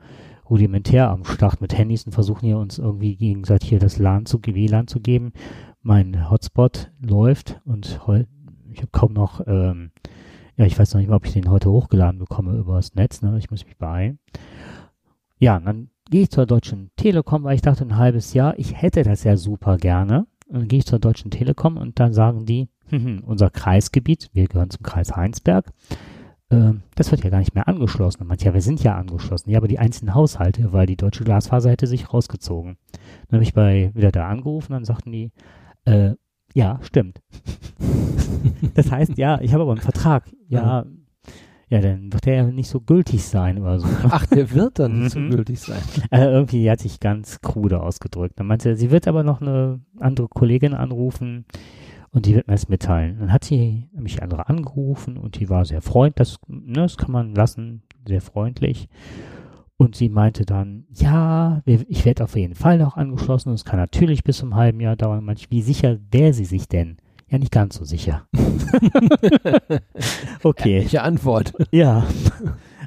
rudimentär am Start mit Handys und versuchen hier uns irgendwie gegenseitig hier das LAN zu, WLAN zu geben. Mein Hotspot läuft und heu, ich habe kaum noch, ähm, ja, ich weiß noch nicht mal, ob ich den heute hochgeladen bekomme über das Netz. Ne? Ich muss mich beeilen. Ja, dann gehe ich zur Deutschen Telekom, weil ich dachte, ein halbes Jahr, ich hätte das ja super gerne. Und dann gehe ich zur Deutschen Telekom und dann sagen die, unser Kreisgebiet, wir gehören zum Kreis Heinsberg, äh, das wird ja gar nicht mehr angeschlossen. Und manche, ja, wir sind ja angeschlossen. Ja, aber die einzelnen Haushalte, weil die deutsche Glasfaser hätte sich rausgezogen. Dann habe ich bei wieder da angerufen, dann sagten die, äh, ja, stimmt. das heißt, ja, ich habe aber einen Vertrag. Ja, ja, dann wird der ja nicht so gültig sein oder so. Ach, der wird dann nicht so Mhm. gültig sein. Äh, irgendwie hat sich ganz krude ausgedrückt. Dann meinte sie, sie wird aber noch eine andere Kollegin anrufen und die wird mir das mitteilen. Dann hat sie mich andere angerufen und die war sehr freundlich, das, ne, das kann man lassen, sehr freundlich. Und sie meinte dann, ja, ich werde auf jeden Fall noch angeschlossen und es kann natürlich bis zum halben Jahr dauern. Manch, wie sicher wäre sie sich denn? Ja, nicht ganz so sicher. okay. Welche Antwort? Ja.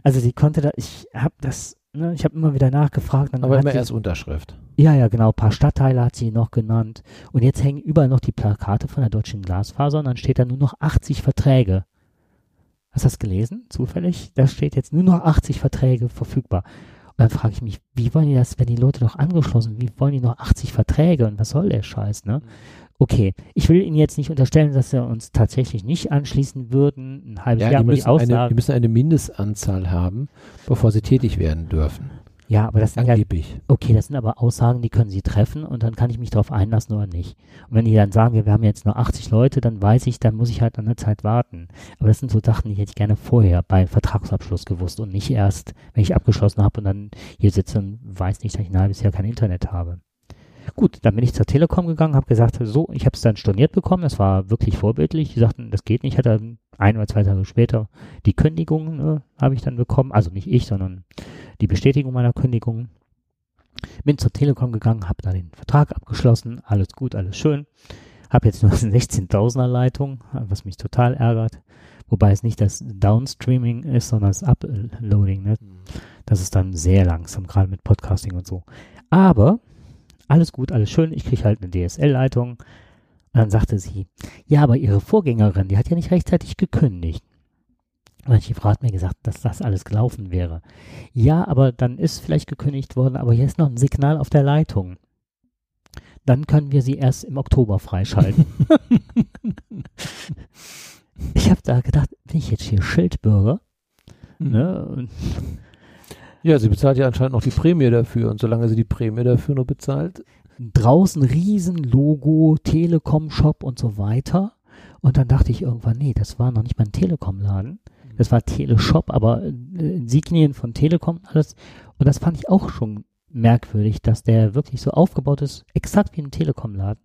Also sie konnte da, ich habe das, ne, ich habe immer wieder nachgefragt. Dann Aber immer sie, erst Unterschrift. Ja, ja, genau. Ein paar Stadtteile hat sie noch genannt. Und jetzt hängen überall noch die Plakate von der Deutschen Glasfaser und dann steht da nur noch 80 Verträge. Hast du das gelesen? Zufällig? Da steht jetzt nur noch 80 Verträge verfügbar. Und dann frage ich mich, wie wollen die das, wenn die Leute doch angeschlossen, wie wollen die noch 80 Verträge und was soll der Scheiß, ne? Okay, ich will Ihnen jetzt nicht unterstellen, dass wir uns tatsächlich nicht anschließen würden, ein halbes Ja, Jahr, die aber die müssen, eine, die müssen eine Mindestanzahl haben, bevor sie tätig werden dürfen. Ja, aber das sind ja Angeblich. Okay, das sind aber Aussagen, die können Sie treffen und dann kann ich mich darauf einlassen oder nicht. Und wenn die dann sagen, ja, wir haben jetzt nur 80 Leute, dann weiß ich, dann muss ich halt an der Zeit warten. Aber das sind so Sachen, die hätte ich gerne vorher bei Vertragsabschluss gewusst und nicht erst, wenn ich abgeschlossen habe und dann hier sitze und weiß nicht, dass ich ein halbes Jahr kein Internet habe. Gut, dann bin ich zur Telekom gegangen, habe gesagt, so, ich habe es dann storniert bekommen, das war wirklich vorbildlich. Die sagten, das geht nicht, ich hatte ein oder zwei Tage später die Kündigung äh, habe ich dann bekommen, also nicht ich, sondern die Bestätigung meiner Kündigung. Bin zur Telekom gegangen, habe da den Vertrag abgeschlossen, alles gut, alles schön. Habe jetzt nur eine 16.000er Leitung, was mich total ärgert. Wobei es nicht das Downstreaming ist, sondern das Uploading. Ne? Das ist dann sehr langsam, gerade mit Podcasting und so. Aber alles gut, alles schön. Ich kriege halt eine DSL-Leitung. Und dann sagte sie, ja, aber ihre Vorgängerin, die hat ja nicht rechtzeitig gekündigt. Und die Frau hat mir gesagt, dass das alles gelaufen wäre. Ja, aber dann ist vielleicht gekündigt worden, aber hier ist noch ein Signal auf der Leitung. Dann können wir sie erst im Oktober freischalten. ich habe da gedacht, bin ich jetzt hier Schildbürger? Ne? Ja, sie bezahlt ja anscheinend noch die Prämie dafür. Und solange sie die Prämie dafür nur bezahlt, draußen Riesenlogo, Telekom-Shop und so weiter. Und dann dachte ich irgendwann, nee, das war noch nicht mal ein Telekom-Laden. Das war Teleshop, aber äh, Insignien von Telekom alles. Und das fand ich auch schon merkwürdig, dass der wirklich so aufgebaut ist, exakt wie ein Telekom-Laden.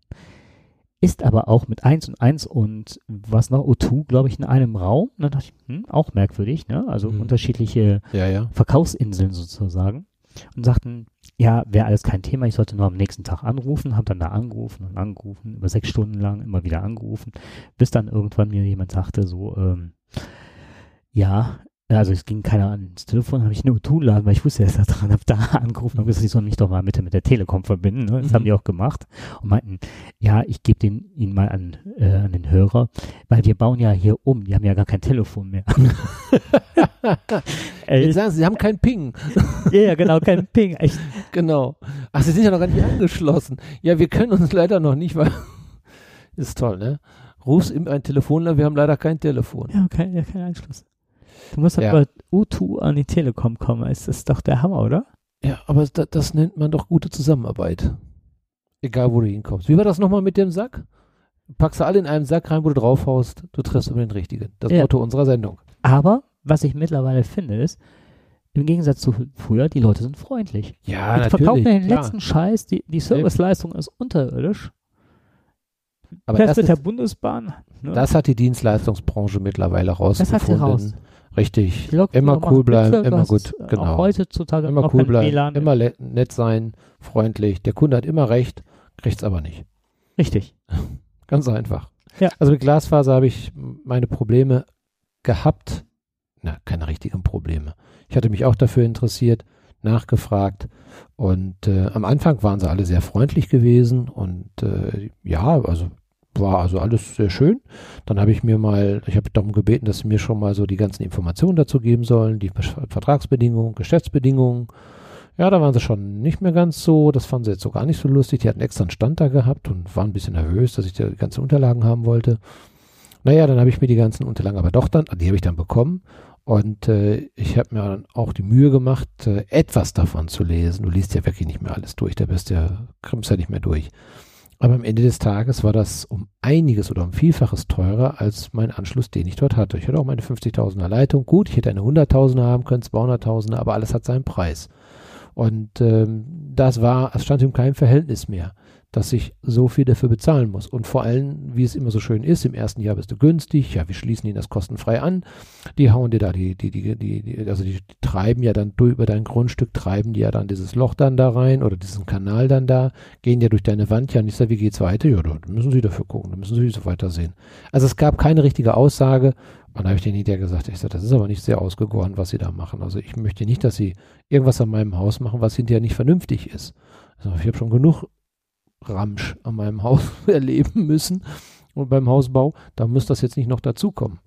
Ist aber auch mit 1 und 1 und was noch, O2, glaube ich, in einem Raum. Und dann dachte ich, hm, auch merkwürdig, ne? Also Mhm. unterschiedliche ja, ja. Verkaufsinseln sozusagen und sagten, ja, wäre alles kein Thema, ich sollte nur am nächsten Tag anrufen, habe dann da angerufen und angerufen, über sechs Stunden lang immer wieder angerufen, bis dann irgendwann mir jemand sagte, so, ähm, ja, also es ging keiner ans Telefon, habe ich nur Tool-Laden, weil ich wusste, er ist da dran, habe da angerufen und gesagt, ich soll mich doch mal bitte mit der Telekom verbinden. Ne? Das Mhm. haben die auch gemacht und meinten, ja, ich gebe den Ihnen mal an, äh, an den Hörer, weil wir bauen ja hier um, die haben ja gar kein Telefon mehr. Jetzt sagen sie, sie haben keinen Ping. ja, ja, genau, kein Ping. Echt. Genau. Ach, sie sind ja noch gar nicht angeschlossen. Ja, wir können uns leider noch nicht, weil. Ist toll, ne? Rufst in ein Telefonler, wir haben leider kein Telefon. Ja, kein, ja, kein Anschluss. Du musst Ja. aber U2 an die Telekom kommen. Ist das doch der Hammer, oder? Ja, aber das, das nennt man doch gute Zusammenarbeit. Egal, wo du hinkommst. Wie war das nochmal mit dem Sack? Packst du alle in einen Sack rein, wo du draufhaust, du triffst immer den richtigen. Das Ja. Motto unserer Sendung. Aber, was ich mittlerweile finde, ist, im Gegensatz zu früher, die Leute sind freundlich. Ja, die verkaufen mir den klar. letzten Scheiß, die, die Serviceleistung ist unterirdisch. Aber das, mit der Bundesbahn. Ne? das hat die Dienstleistungsbranche mittlerweile Das hat sie rausgefunden. raus. Richtig. Immer cool bleiben, immer gut. Genau. Auch heutzutage Immer cool bleiben, WLAN. immer nett sein, freundlich. Der Kunde hat immer recht, kriegt's aber nicht. Richtig. Ganz einfach. Ja. Also mit Glasfaser habe ich meine Probleme gehabt. Na, keine richtigen Probleme. Ich hatte mich auch dafür interessiert, nachgefragt und äh, am Anfang waren sie alle sehr freundlich gewesen und äh, ja, also war also alles sehr schön. Dann habe ich mir mal, ich habe darum gebeten, dass sie mir schon mal so die ganzen Informationen dazu geben sollen, die Vertragsbedingungen, Geschäftsbedingungen. Ja, da waren sie schon nicht mehr ganz so, das fanden sie jetzt so gar nicht so lustig. Die hatten extra einen Stand da gehabt und waren ein bisschen nervös, dass ich die ganzen Unterlagen haben wollte. Naja, dann habe ich mir die ganzen Unterlagen aber doch dann, die habe ich dann bekommen. Und äh, ich habe mir dann auch die Mühe gemacht, äh, etwas davon zu lesen. Du liest ja wirklich nicht mehr alles durch, da bist ja, krimmst ja nicht mehr durch. Aber am Ende des Tages war das um einiges oder um Vielfaches teurer als mein Anschluss, den ich dort hatte. Ich hatte auch meine 50.000er Leitung. Gut, ich hätte eine 100.000er haben können, 200.000er, aber alles hat seinen Preis. Und ähm, das war, es stand in keinem Verhältnis mehr. Dass ich so viel dafür bezahlen muss. Und vor allem, wie es immer so schön ist, im ersten Jahr bist du günstig, ja, wir schließen ihnen das kostenfrei an, die hauen dir da die, die, die, die, also die, treiben ja dann durch über dein Grundstück, treiben die ja dann dieses Loch dann da rein oder diesen Kanal dann da, gehen ja durch deine Wand, ja, und ich sage, wie geht's weiter? Ja, da müssen sie dafür gucken, da müssen sie so weiter sehen. Also es gab keine richtige Aussage, und da habe ich denen hinterher gesagt, ich sage, das ist aber nicht sehr ausgegoren, was sie da machen. Also ich möchte nicht, dass sie irgendwas an meinem Haus machen, was hinterher nicht vernünftig ist. Also ich habe schon genug Ramsch an meinem Haus erleben müssen und beim Hausbau, da muss das jetzt nicht noch dazukommen.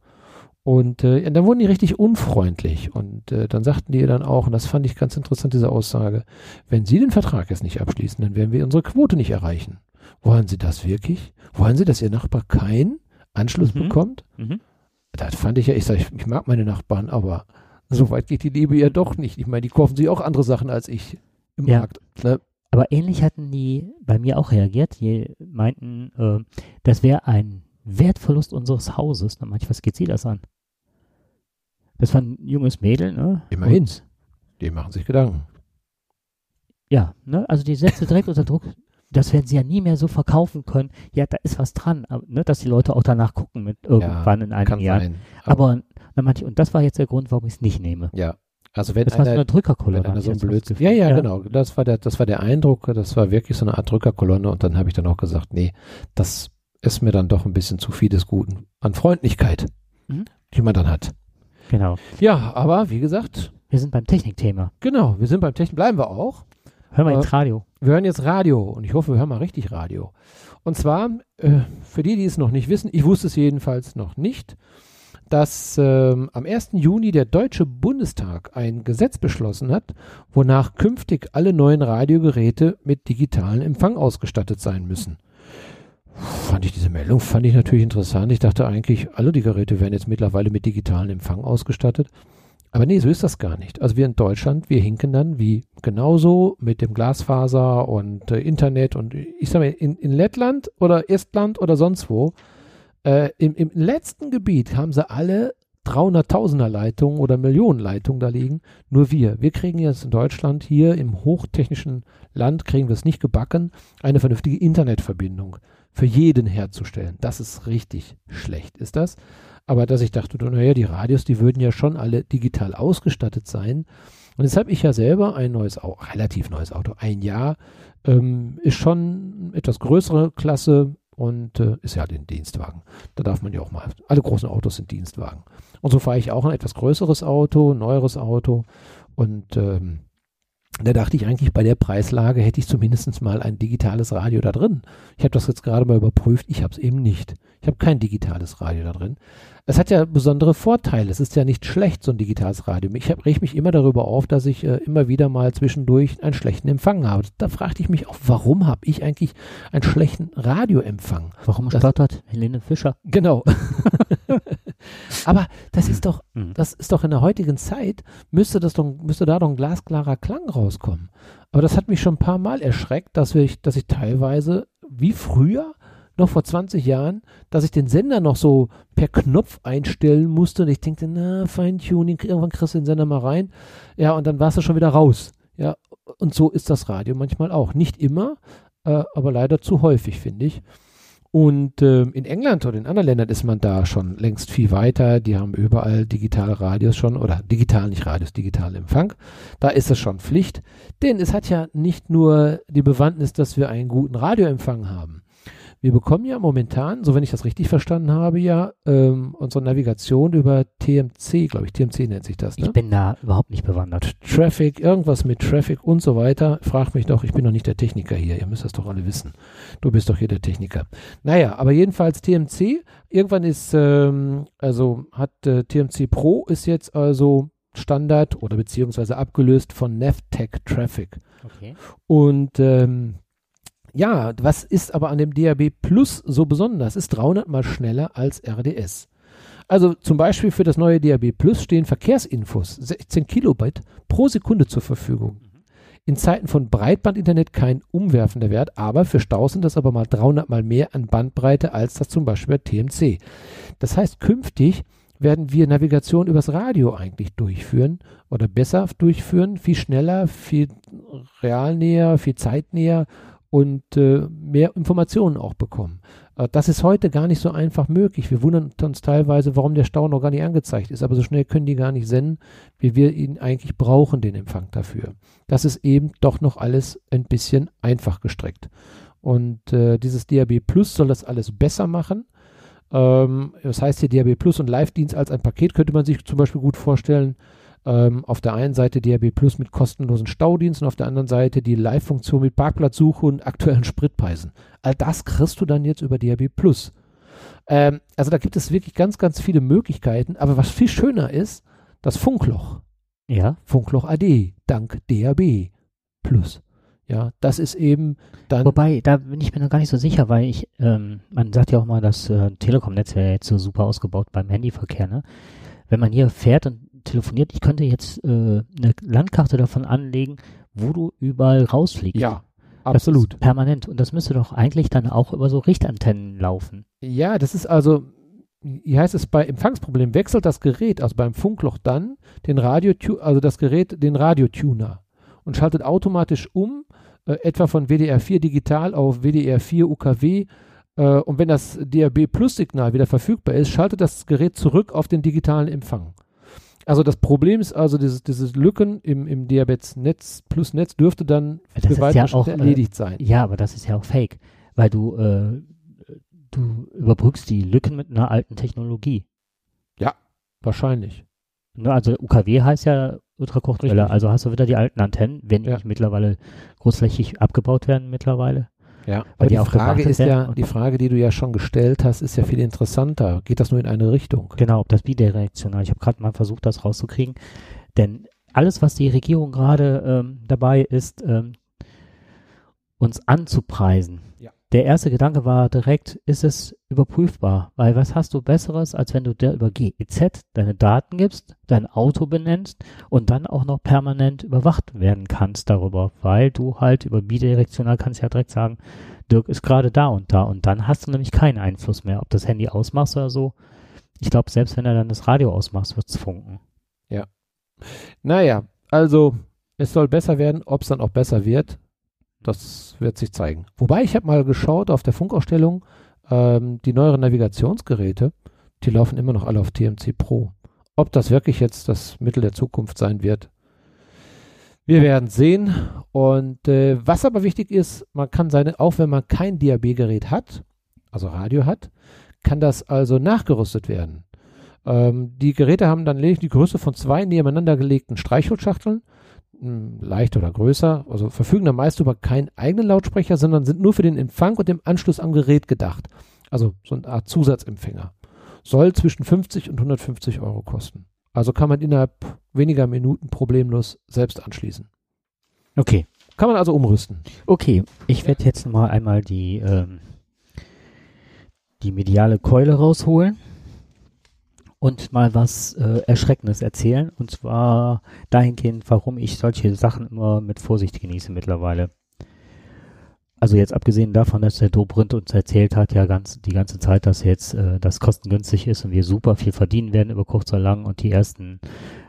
Und äh, dann wurden die richtig unfreundlich und äh, dann sagten die dann auch, und das fand ich ganz interessant, diese Aussage, wenn Sie den Vertrag jetzt nicht abschließen, dann werden wir unsere Quote nicht erreichen. Wollen Sie das wirklich? Wollen Sie, dass Ihr Nachbar keinen Anschluss Mhm. bekommt? Mhm. Das fand ich ja, ich sage, ich, ich mag meine Nachbarn, aber so weit geht die Liebe ja doch nicht. Ich meine, die kaufen sich auch andere Sachen als ich im Ja. Markt. Ne? Aber ähnlich hatten die bei mir auch reagiert. Die meinten, äh, das wäre ein Wertverlust unseres Hauses. Na, manchmal geht sie das an. Das war ein junges Mädel, ne? Immerhin. Und, Die machen sich Gedanken. ja, ne? Also die setzte direkt unter Druck. Das werden sie ja nie mehr so verkaufen können. Ja, da ist was dran, aber, ne? dass die Leute auch danach gucken mit irgendwann in einem Jahr. sein. Aber na, manche, und das war jetzt der Grund, warum ich es nicht nehme. Ja. Also wenn Das war so einer, eine Drückerkolonne. wenn einer so ein jetzt Blödsinn. Gefühl. Ja, ja, genau. Das war der, das war der Eindruck. Das war wirklich so eine Art Drückerkolonne. Und dann habe ich dann auch gesagt, nee, das ist mir dann doch ein bisschen zu viel des Guten an Freundlichkeit, Mhm. die man dann hat. Genau. Ja, aber wie gesagt, Wir sind beim Technikthema. genau, wir sind beim Technik, bleiben wir auch. Hör mal Äh, ins Radio. Wir hören jetzt Radio und ich hoffe, wir hören mal richtig Radio. Und zwar, äh, für die, die es noch nicht wissen, ich wusste es jedenfalls noch nicht, dass ähm, am 1. Juni der Deutsche Bundestag ein Gesetz beschlossen hat, wonach künftig alle neuen Radiogeräte mit digitalen Empfang ausgestattet sein müssen. Fand ich diese Meldung, fand ich natürlich interessant. Ich dachte eigentlich, alle die Geräte werden jetzt mittlerweile mit digitalen Empfang ausgestattet. Aber nee, so ist das gar nicht. Also wir in Deutschland, wir hinken dann wie genauso mit dem Glasfaser und äh, Internet und ich sag mal, in, in Lettland oder Estland oder sonst wo, äh, im, im letzten Gebiet haben sie alle 300.000er Leitungen oder Millionen Leitungen da liegen. Nur wir. Wir kriegen jetzt in Deutschland hier im hochtechnischen Land, kriegen wir es nicht gebacken, eine vernünftige Internetverbindung für jeden herzustellen. Das ist richtig schlecht, ist das. Aber dass ich dachte, naja, die Radios, die würden ja schon alle digital ausgestattet sein. Und jetzt habe ich ja selber ein neues Auto, relativ neues Auto, ein Jahr, ähm, ist schon etwas größere Klasse und äh, ist ja den Dienstwagen. Da darf man ja auch mal, alle großen Autos sind Dienstwagen. Und so fahre ich auch ein etwas größeres Auto, ein neueres Auto und ähm, da dachte ich eigentlich, bei der Preislage hätte ich zumindest mal ein digitales Radio da drin. Ich habe das jetzt gerade mal überprüft, ich habe es eben nicht. Ich habe kein digitales Radio da drin. Es hat ja besondere Vorteile. Es ist ja nicht schlecht, so ein digitales Radio. Ich hab- reg mich immer darüber auf, dass ich äh, immer wieder mal zwischendurch einen schlechten Empfang habe. Da fragte ich mich auch, warum habe ich eigentlich einen schlechten Radioempfang? Warum das- stottert Helene Fischer? Genau. Aber das ist doch, Mhm. das ist doch in der heutigen Zeit, müsste das doch, müsste da doch ein glasklarer Klang rauskommen. Aber das hat mich schon ein paar Mal erschreckt, dass ich, dass ich teilweise, wie früher, noch vor 20 Jahren, dass ich den Sender noch so per Knopf einstellen musste und ich denke, na, Feintuning, irgendwann kriegst du den Sender mal rein. Ja, und dann warst du schon wieder raus. Ja, und so ist das Radio manchmal auch. Nicht immer, äh, aber leider zu häufig, finde ich. Und ähm, in England oder in anderen Ländern ist man da schon längst viel weiter. Die haben überall digitale Radios schon oder digital, nicht Radios, digitalen Empfang. Da ist es schon Pflicht. Denn es hat ja nicht nur die Bewandtnis, dass wir einen guten Radioempfang haben. Wir bekommen ja momentan, so wenn ich das richtig verstanden habe, ja ähm, unsere Navigation über TMC, glaube ich, TMC nennt sich das, ne? Ich bin da überhaupt nicht bewandert. Traffic, irgendwas mit Traffic und so weiter. Frag mich doch, ich bin doch nicht der Techniker hier. Ihr müsst das doch alle wissen. Du bist doch hier der Techniker. Naja, aber jedenfalls TMC. Irgendwann ist, ähm, also hat äh, TMC Pro ist jetzt also Standard oder beziehungsweise abgelöst von Navtech Traffic. Okay. Und ähm, ja, was ist aber an dem DAB Plus so besonders? Ist 300 mal schneller als RDS. Also zum Beispiel für das neue DAB Plus stehen Verkehrsinfos 16 Kilobyte pro Sekunde zur Verfügung. In Zeiten von Breitbandinternet kein umwerfender Wert, aber für Staus sind das aber mal 300 mal mehr an Bandbreite als das zum Beispiel bei TMC. Das heißt, künftig werden wir Navigation übers Radio eigentlich durchführen oder besser durchführen, viel schneller, viel realnäher, viel zeitnäher und äh, mehr Informationen auch bekommen. Äh, das ist heute gar nicht so einfach möglich. Wir wundern uns teilweise, warum der Stau noch gar nicht angezeigt ist, aber so schnell können die gar nicht senden, wie wir ihn eigentlich brauchen, den Empfang dafür. Das ist eben doch noch alles ein bisschen einfach gestrickt. Und äh, dieses DAB Plus soll das alles besser machen. Ähm, das heißt hier DAB Plus und Live-Dienst als ein Paket könnte man sich zum Beispiel gut vorstellen. Ähm, auf der einen Seite DAB Plus mit kostenlosen Staudiensten, auf der anderen Seite die Live-Funktion mit Parkplatzsuche und aktuellen Spritpreisen. All das kriegst du dann jetzt über DAB Plus. Ähm, also da gibt es wirklich ganz, ganz viele Möglichkeiten. Aber was viel schöner ist, das Funkloch. Ja. Funkloch AD, dank DAB Plus. Ja, das ist eben dann. Wobei, da bin ich mir noch gar nicht so sicher, weil ich, ähm, man sagt ja auch mal, das äh, Telekom-Netz wäre jetzt so super ausgebaut beim Handyverkehr, ne? Wenn man hier fährt und telefoniert, ich könnte jetzt äh, eine Landkarte davon anlegen, wo du überall rausfliegst. ja, Das absolut. permanent. Und das müsste doch eigentlich dann auch über so Richtantennen laufen. Ja, das ist also, hier heißt es bei Empfangsproblemen wechselt das Gerät, also beim Funkloch dann, den Radio, also das Gerät, den Radiotuner und schaltet automatisch um, äh, etwa von WDR4 digital auf WDR4 UKW. Äh, und wenn das DAB Plus Signal wieder verfügbar ist, schaltet das Gerät zurück auf den digitalen Empfang. Also das Problem ist also, dieses, dieses Lücken im, im DAB-Netz Plus Netz dürfte dann Das für ja auch, äh, erledigt sein. Ja, aber das ist ja auch fake, weil du, äh, du überbrückst die Lücken mit einer alten Technologie. Wahrscheinlich. Ne, also UKW heißt ja Ultrakurzwelle, Richtig. also hast du wieder die alten Antennen, wenn die Ja. nicht mittlerweile großflächig abgebaut werden mittlerweile. Ja, Weil aber die die auch Frage ist ja, die Frage, die du ja schon gestellt hast, ist ja viel interessanter. Geht das nur in eine Richtung? Genau, ob das bidirektional. Ich habe gerade mal versucht, das rauszukriegen. Denn alles, was die Regierung gerade ähm, dabei ist, ähm, uns anzupreisen. Ja. Der erste Gedanke war direkt, ist es überprüfbar? Weil was hast du Besseres, als wenn du dir über GEZ deine Daten gibst, dein Auto benennst und dann auch noch permanent überwacht werden kannst darüber, weil du halt über bidirektional kannst ja direkt sagen, Dirk ist gerade da und da und dann hast du nämlich keinen Einfluss mehr, ob das Handy ausmachst oder so. Ich glaube, selbst wenn er dann das Radio ausmacht, wird's funken. Naja, also es soll besser werden. Ob es dann auch besser wird, das wird sich zeigen. Wobei ich habe mal geschaut auf der Funkausstellung, ähm, die neueren Navigationsgeräte, die laufen immer noch alle auf TMC Pro. Ob das wirklich jetzt das Mittel der Zukunft sein wird, wir werden sehen. Und äh, was aber wichtig ist, man kann seine, auch wenn man kein DAB-Gerät hat, also Radio hat, kann das also nachgerüstet werden. Ähm, die Geräte haben dann lediglich die Größe von zwei nebeneinander gelegten Streichholzschachteln, mh, leicht oder größer, also verfügen dann meist über keinen eigenen Lautsprecher, sondern sind nur für den Empfang und den Anschluss am Gerät gedacht. Also so eine Art Zusatzempfänger. Soll zwischen 50 und 150 Euro kosten. Also kann man innerhalb weniger Minuten problemlos selbst anschließen. Okay. Kann man also umrüsten. Okay, ich werde jetzt mal einmal die, ähm, die mediale Keule rausholen und mal was äh, Erschreckendes erzählen. Und zwar dahingehend, warum ich solche Sachen immer mit Vorsicht genieße mittlerweile. Also jetzt abgesehen davon, dass der Dobrindt uns erzählt hat, ja ganz die ganze Zeit, dass jetzt äh, das kostengünstig ist und wir super viel verdienen werden über kurz oder lang und die ersten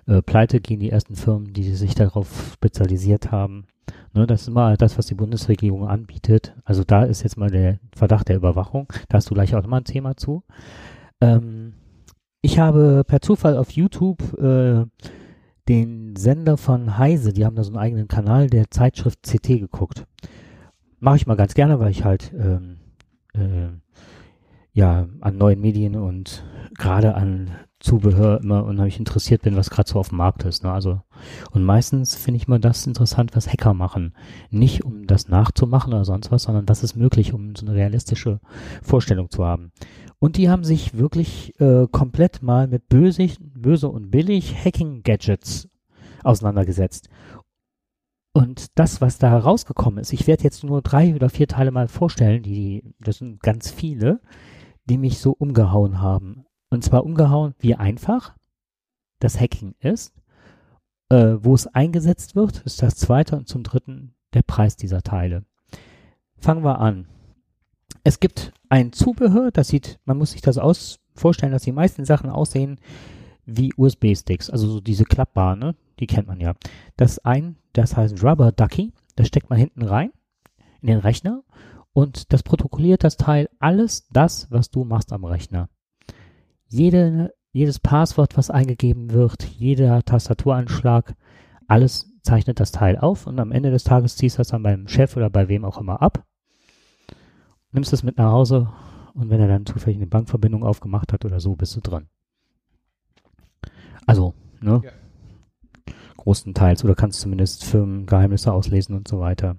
äh, Pleite gehen, die ersten Firmen, die sich darauf spezialisiert haben. Ne, das ist immer das, was die Bundesregierung anbietet. Also da ist jetzt mal der Verdacht der Überwachung. Da hast du gleich auch nochmal ein Thema zu. Ähm, ich habe per Zufall auf YouTube äh, den Sender von Heise, die haben da so einen eigenen Kanal, der Zeitschrift CT geguckt. Mache ich mal ganz gerne, weil ich halt ähm, äh, ja an neuen Medien und gerade an Zubehör immer unheimlich interessiert bin, was gerade so auf dem Markt ist. Ne? Also und meistens finde ich mal das interessant, was Hacker machen. Nicht um das nachzumachen oder sonst was, sondern was ist möglich, um so eine realistische Vorstellung zu haben. Und die haben sich wirklich äh, komplett mal mit böse, böse und billig Hacking-Gadgets auseinandergesetzt. Und das, was da herausgekommen ist, ich werde jetzt nur drei oder vier Teile mal vorstellen, die, das sind ganz viele, die mich so umgehauen haben. Und zwar umgehauen, wie einfach das Hacking ist, äh, wo es eingesetzt wird, ist das zweite und zum dritten der Preis dieser Teile. Fangen wir an. Es gibt ein Zubehör, das sieht, man muss sich das aus vorstellen, dass die meisten Sachen aussehen wie USB-Sticks, also so diese klappbaren, ne? die kennt man ja. Das ein, das heißt Rubber Ducky, das steckt man hinten rein in den Rechner und das protokolliert das Teil alles das, was du machst am Rechner. Jede, jedes Passwort, was eingegeben wird, jeder Tastaturanschlag, alles zeichnet das Teil auf und am Ende des Tages ziehst du das dann beim Chef oder bei wem auch immer ab, nimmst es mit nach Hause und wenn er dann zufällig eine Bankverbindung aufgemacht hat oder so, bist du drin. Also, ne? Ja. Großenteils oder kannst zumindest Firmengeheimnisse auslesen und so weiter.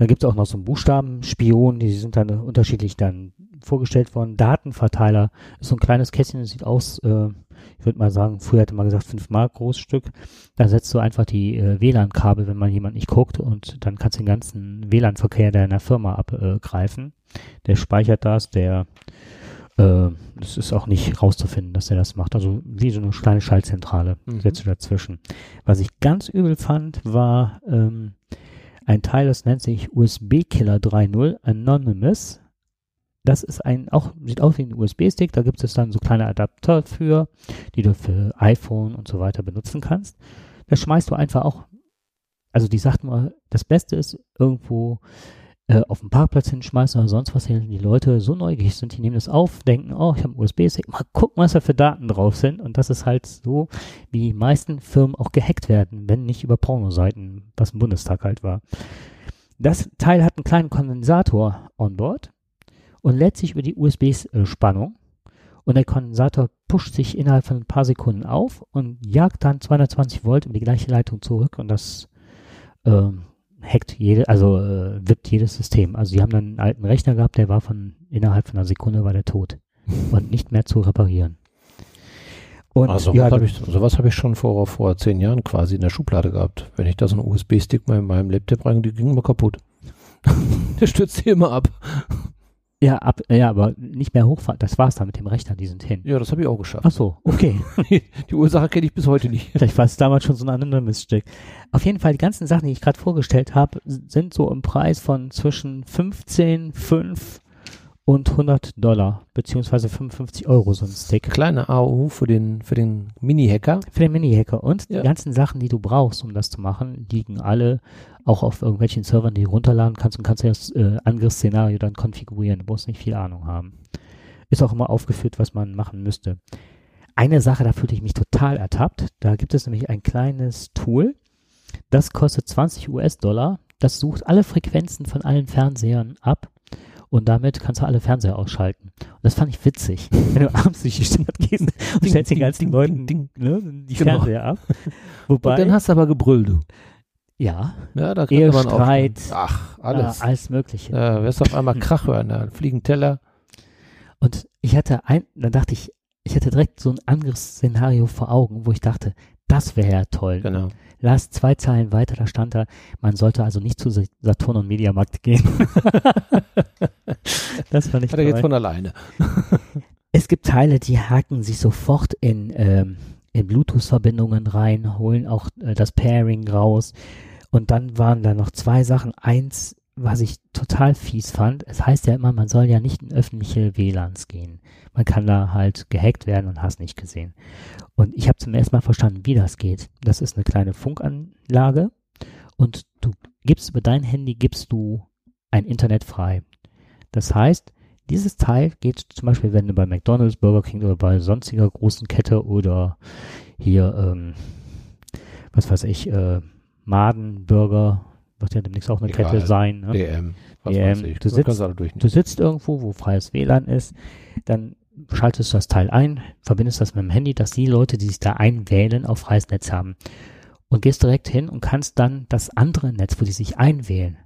Dann gibt es auch noch so einen Buchstabenspion, die sind dann unterschiedlich dann vorgestellt worden. Datenverteiler ist so ein kleines Kästchen, das sieht aus, äh, ich würde mal sagen, früher hätte man gesagt 5 Mark Großstück. Da setzt du einfach die äh, WLAN-Kabel, wenn mal jemand nicht guckt und dann kannst du den ganzen WLAN-Verkehr deiner Firma abgreifen. der speichert das, der äh, es ist auch nicht rauszufinden, dass er das macht. Also wie so eine kleine Schaltzentrale Mhm. setzt du dazwischen. Was ich ganz übel fand, war ähm, ein Teil, das nennt sich USB Killer 3.0 Anonymous. Das ist ein, auch, sieht aus wie ein USB-Stick, da gibt es dann so kleine Adapter für, die du für iPhone und so weiter benutzen kannst. Das schmeißt du einfach auch, also die sagt mal, das Beste ist irgendwo auf dem Parkplatz hinschmeißen oder sonst was hin. Die Leute so neugierig sind, die nehmen das auf, denken, oh, ich habe einen USB-Stick, mal gucken, was da für Daten drauf sind. Und das ist halt so, wie die meisten Firmen auch gehackt werden, wenn nicht über Pornoseiten, was im Bundestag halt war. Das Teil hat einen kleinen Kondensator on board und lädt sich über die USB-Spannung. Und der Kondensator pusht sich innerhalb von ein paar Sekunden auf und jagt dann 220 Volt über die gleiche Leitung zurück und das ähm, hackt jede, also äh, wippt jedes System. Also die haben dann einen alten Rechner gehabt, der war von innerhalb von einer Sekunde war der tot und nicht mehr zu reparieren. Und Also ja, sowas habe ich, sowas hab ich schon vor, vor zehn Jahren quasi in der Schublade gehabt. Wenn ich da so einen USB-Stick mal in meinem Laptop rein, die ging immer kaputt. der stürzt hier immer ab. Ja, ab, ja, aber nicht mehr hochfahren. Das war's dann mit dem Rechner, die sind hin. Ja, das habe ich auch geschafft. Ach so, okay. Die Ursache kenne ich bis heute nicht. Vielleicht war es damals schon so ein Anonymous-Stick. Auf jeden Fall, die ganzen Sachen, die ich gerade vorgestellt habe, sind so im Preis von zwischen 15, 5 und 100 Dollar, beziehungsweise 55 Euro so ein Stick. Kleine AU für den, für den Mini-Hacker. Für den Mini-Hacker. Und Ja. die ganzen Sachen, die du brauchst, um das zu machen, liegen alle auch auf irgendwelchen Servern, die du runterladen kannst und kannst das äh, Angriffsszenario dann konfigurieren. Du musst nicht viel Ahnung haben. Ist auch immer aufgeführt, was man machen müsste. Eine Sache, da fühlte ich mich total ertappt. Da gibt es nämlich ein kleines Tool, das kostet 20 US-Dollar. Das sucht alle Frequenzen von allen Fernsehern ab und damit kannst du alle Fernseher ausschalten. Und das fand ich witzig. Wenn du abends durch die Stadt gehst und Ding, stellst den ganzen ding, Leuten ding, Ne, die Genau. Fernseher ab. Wobei, Und dann hast du aber gebrüllt, du. ja, Ja, da könnte man auch. Ehestreit. Ach, alles. äh, alles Mögliche. Da wirst du auf einmal Krach hören, da fliegen Teller. Und ich hatte ein, dann dachte ich, ich hatte direkt so ein Angriffsszenario vor Augen, wo ich dachte, das wäre ja toll. Genau. Las zwei Zeilen weiter, da stand da, man sollte also nicht zu Sa- Saturn und Mediamarkt gehen. das fand ich Hat er jetzt von alleine. Es gibt Teile, die haken sich sofort in, ähm, in Bluetooth-Verbindungen rein, holen auch äh, das Pairing raus. Und dann waren da noch zwei Sachen. Eins, was ich total fies fand. Es heißt ja immer, man soll ja nicht in öffentliche WLANs gehen. Man kann da halt gehackt werden und hast nicht gesehen. Und ich habe zum ersten Mal verstanden, wie das geht. Das ist eine kleine Funkanlage und du gibst über dein Handy gibst du ein Internet frei. Das heißt, dieses Teil geht zum Beispiel, wenn du bei McDonald's, Burger King oder bei sonstiger großen Kette oder hier, ähm, was weiß ich, äh, Maden, Burger, wird ja demnächst auch eine Egal. Kette sein. Ne? DM. Was DM, weiß ich. du sitzt-. Du sitzt irgendwo, wo freies WLAN ist, dann schaltest du das Teil ein, verbindest das mit dem Handy, dass die Leute, die sich da einwählen, auf freies Netz haben. Und gehst direkt hin und kannst dann das andere Netz, wo die sich einwählen,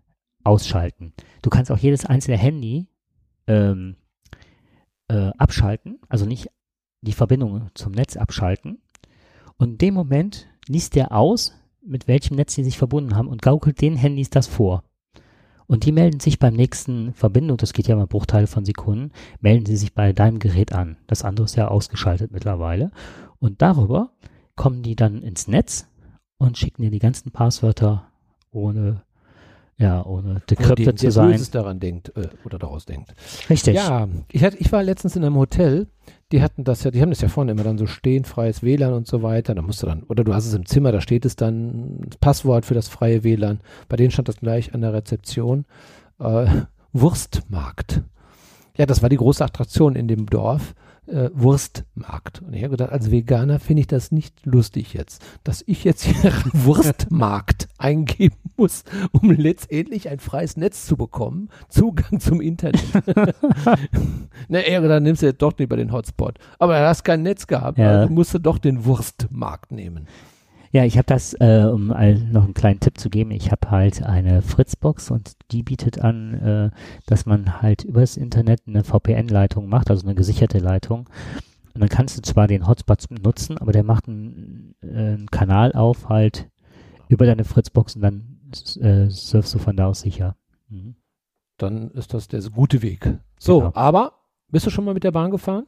ausschalten. Du kannst auch jedes einzelne Handy ähm, äh, abschalten, also nicht die Verbindung zum Netz abschalten. Und in dem Moment liest der aus, mit welchem Netz sie sich verbunden haben und gaukelt den Handys das vor. Und die melden sich beim nächsten Verbindung, das geht ja mal Bruchteile von Sekunden, melden sie sich bei deinem Gerät an. Das andere ist ja ausgeschaltet mittlerweile. Und darüber kommen die dann ins Netz und schicken dir die ganzen Passwörter ohne, ja, ohne der, decrypted zu sein. Böses daran denkt äh, oder daraus denkt. Richtig. Ja, ich, hatte, ich war letztens in einem Hotel, die hatten das ja, die haben das ja vorne immer dann so stehen, freies WLAN und so weiter. Da musst du dann, oder du hast es im Zimmer, da steht es dann, das Passwort für das freie WLAN. Bei denen stand das gleich an der Rezeption. Äh, Wurstmarkt. Ja, das war die große Attraktion in dem Dorf. Äh, Wurstmarkt. Und ich habe gedacht, als Veganer finde ich das nicht lustig jetzt, dass ich jetzt hier Wurstmarkt eingeben muss, um letztendlich ein freies Netz zu bekommen, Zugang zum Internet. Na, eher, dann nimmst du jetzt doch lieber den Hotspot. Aber du hast kein Netz gehabt, Ja. also musst du doch den Wurstmarkt nehmen. Ja, ich habe das, äh, um all, noch einen kleinen Tipp zu geben, ich habe halt eine Fritzbox und die bietet an, äh, dass man halt übers Internet eine VPN-Leitung macht, also eine gesicherte Leitung. Und dann kannst du zwar den Hotspot nutzen, aber der macht einen, äh, einen Kanal auf halt über deine Fritzbox und dann äh, surfst du von da aus sicher. Mhm. Dann ist das der gute Weg. So, Genau. aber bist du schon mal mit der Bahn gefahren?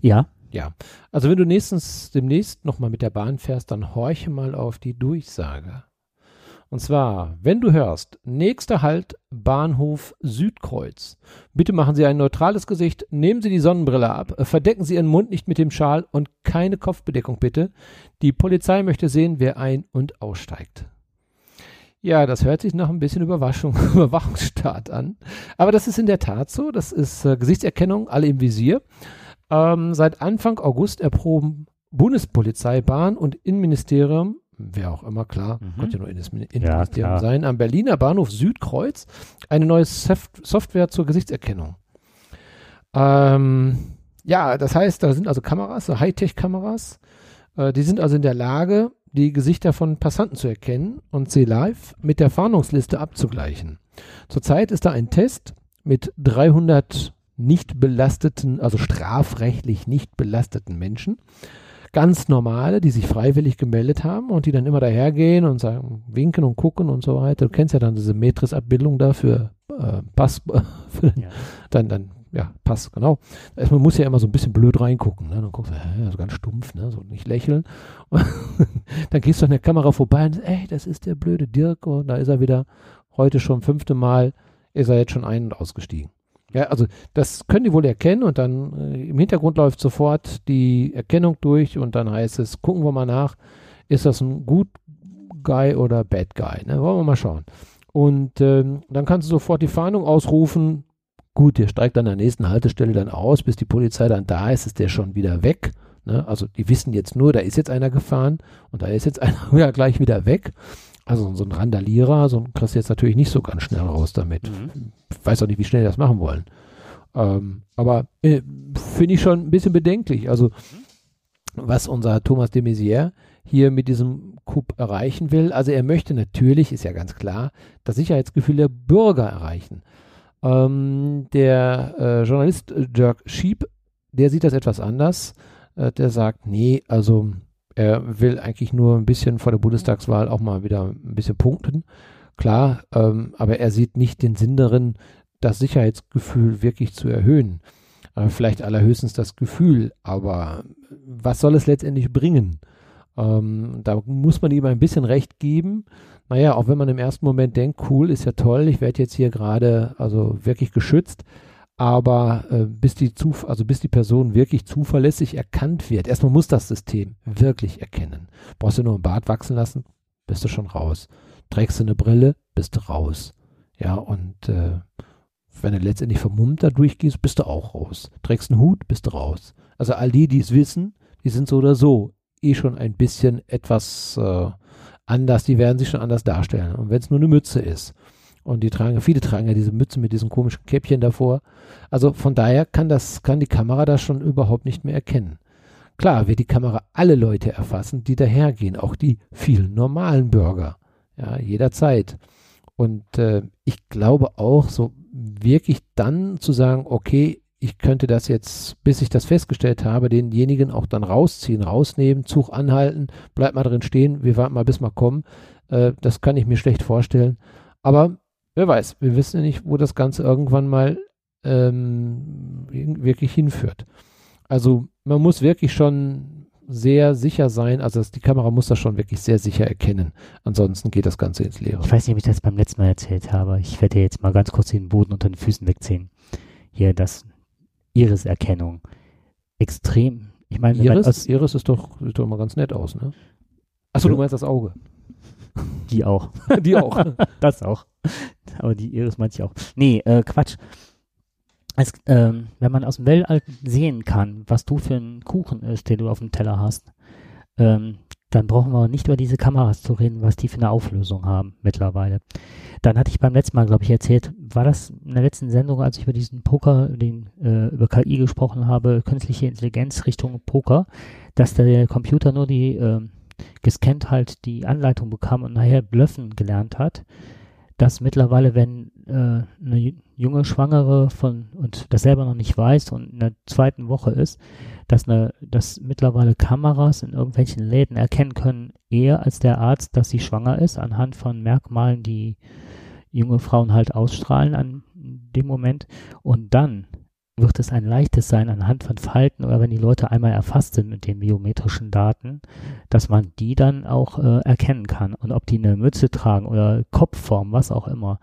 Ja, Ja, also wenn du nächstens demnächst nochmal mit der Bahn fährst, dann horche mal auf die Durchsage. Und zwar, wenn du hörst, nächster Halt Bahnhof Südkreuz. Bitte machen Sie ein neutrales Gesicht, nehmen Sie die Sonnenbrille ab, äh, verdecken Sie Ihren Mund nicht mit dem Schal und keine Kopfbedeckung bitte. Die Polizei möchte sehen, wer ein- und aussteigt. Ja, das hört sich nach ein bisschen Überwaschung, Überwachungsstaat an. Aber das ist in der Tat so. Das ist äh, Gesichtserkennung, alle im Visier. Ähm, seit Anfang August erproben Bundespolizei, Bahn und Innenministerium, wer auch immer, klar, Mhm. könnte ja nur Innenministerium klar. sein, am Berliner Bahnhof Südkreuz eine neue Soft Software zur Gesichtserkennung. Ähm, ja, das heißt, da sind also Kameras, so Hightech-Kameras, äh, die sind also in der Lage, die Gesichter von Passanten zu erkennen und sie live mit der Fahndungsliste abzugleichen. Zurzeit ist da ein Test mit 300 nicht belasteten, also strafrechtlich nicht belasteten Menschen. Ganz normale, die sich freiwillig gemeldet haben und die dann immer dahergehen und sagen, winken und gucken und so weiter. Du kennst ja dann diese Metris-Abbildung da für äh, Pass, für Ja. dann, dann, ja, Pass, genau. Man muss ja immer so ein bisschen blöd reingucken, ne? Dann guckst du, hä, so ganz stumpf, ne? So nicht lächeln. Dann gehst du an der Kamera vorbei und sagst, ey, das ist der blöde Dirk und da ist er wieder. Heute schon fünfte Mal ist er jetzt schon ein- und ausgestiegen. Ja, also das können die wohl erkennen und dann äh, im Hintergrund läuft sofort die Erkennung durch und dann heißt es, gucken wir mal nach, ist das ein Good Guy oder Bad Guy? Ne? Wollen wir mal schauen. Und ähm, dann kannst du sofort die Fahndung ausrufen. Gut, der steigt an der nächsten Haltestelle dann aus, bis die Polizei dann da ist, ist der schon wieder weg. Ne? Also die wissen jetzt nur, da ist jetzt einer gefahren und da ist jetzt einer ja gleich wieder weg. Also so ein Randalierer, so ein kriegst du jetzt natürlich nicht so ganz schnell raus damit Mhm. weiß auch nicht, wie schnell die das machen wollen. Ähm, aber äh, finde ich schon ein bisschen bedenklich. Also, was unser Thomas de Maizière hier mit diesem Coup erreichen will. Also, er möchte natürlich, ist ja ganz klar, das Sicherheitsgefühl der Bürger erreichen. Ähm, der äh, Journalist äh, Dirk Schieb, der sieht das etwas anders. Äh, der sagt, nee, also er will eigentlich nur ein bisschen vor der Bundestagswahl auch mal wieder ein bisschen punkten. Klar, ähm, aber er sieht nicht den Sinn darin, das Sicherheitsgefühl wirklich zu erhöhen. Äh, vielleicht allerhöchstens das Gefühl, aber was soll es letztendlich bringen? Ähm, da muss man ihm ein bisschen recht geben. Naja, auch wenn man im ersten Moment denkt, cool, ist ja toll, ich werde jetzt hier gerade also wirklich geschützt, aber äh, bis die Zuf also bis die Person wirklich zuverlässig erkannt wird, erstmal muss das System wirklich erkennen. Brauchst du nur ein Bart wachsen lassen, bist du schon raus. Trägst du eine Brille, bist du raus. Ja, und äh, wenn du letztendlich vermummt da durchgehst, bist du auch raus. Trägst einen Hut, bist du raus. Also all die, die es wissen, die sind so oder so eh schon ein bisschen etwas äh, anders, die werden sich schon anders darstellen. Und wenn es nur eine Mütze ist. Und die tragen, viele tragen ja diese Mütze mit diesem komischen Käppchen davor. Also von daher kann das, kann die Kamera das schon überhaupt nicht mehr erkennen. Klar wird die Kamera alle Leute erfassen, die dahergehen, auch die vielen normalen Bürger. Ja, jederzeit. Und äh, ich glaube auch, so wirklich dann zu sagen, okay, ich könnte das jetzt, bis ich das festgestellt habe, denjenigen auch dann rausziehen, rausnehmen, Zug anhalten, bleib mal drin stehen, wir warten mal, bis wir kommen. Äh, das kann ich mir schlecht vorstellen. Aber wer weiß, wir wissen ja nicht, wo das Ganze irgendwann mal ähm, wirklich hinführt. Also man muss wirklich schon sehr sicher sein, also das, die Kamera muss das schon wirklich sehr sicher erkennen. Ansonsten geht das Ganze ins Leere. Ich weiß nicht, ob ich das beim letzten Mal erzählt habe. Ich werde jetzt mal ganz kurz den Boden unter den Füßen wegziehen. Hier das Iris-Erkennung. extrem. Ich meine, Iris, aus, Iris ist doch, sieht doch immer ganz nett aus, ne? Achso, Ja. du meinst das Auge. die auch. Die auch. Das auch. Aber die Iris meint ich auch. Nee, äh, Quatsch. Es, ähm, wenn man aus dem Weltall sehen kann, was du für ein Kuchen ist, den du auf dem Teller hast, ähm, dann brauchen wir nicht über diese Kameras zu reden, was die für eine Auflösung haben mittlerweile. Dann hatte ich beim letzten Mal, glaube ich, erzählt, war das in der letzten Sendung, als ich über diesen Poker, den äh, über KI gesprochen habe, künstliche Intelligenz Richtung Poker, dass der Computer nur die ähm, gescannt halt die Anleitung bekam und nachher blöffen gelernt hat, dass mittlerweile, wenn äh, eine ju- junge Schwangere von und das selber noch nicht weiß und in der zweiten Woche ist, dass eine, dass mittlerweile Kameras in irgendwelchen Läden erkennen können, eher als der Arzt, dass sie schwanger ist, anhand von Merkmalen, die junge Frauen halt ausstrahlen an dem Moment. Und dann wird es ein leichtes sein, anhand von Falten oder wenn die Leute einmal erfasst sind mit den biometrischen Daten, dass man die dann auch äh, erkennen kann. Und ob die eine Mütze tragen oder Kopfform, was auch immer.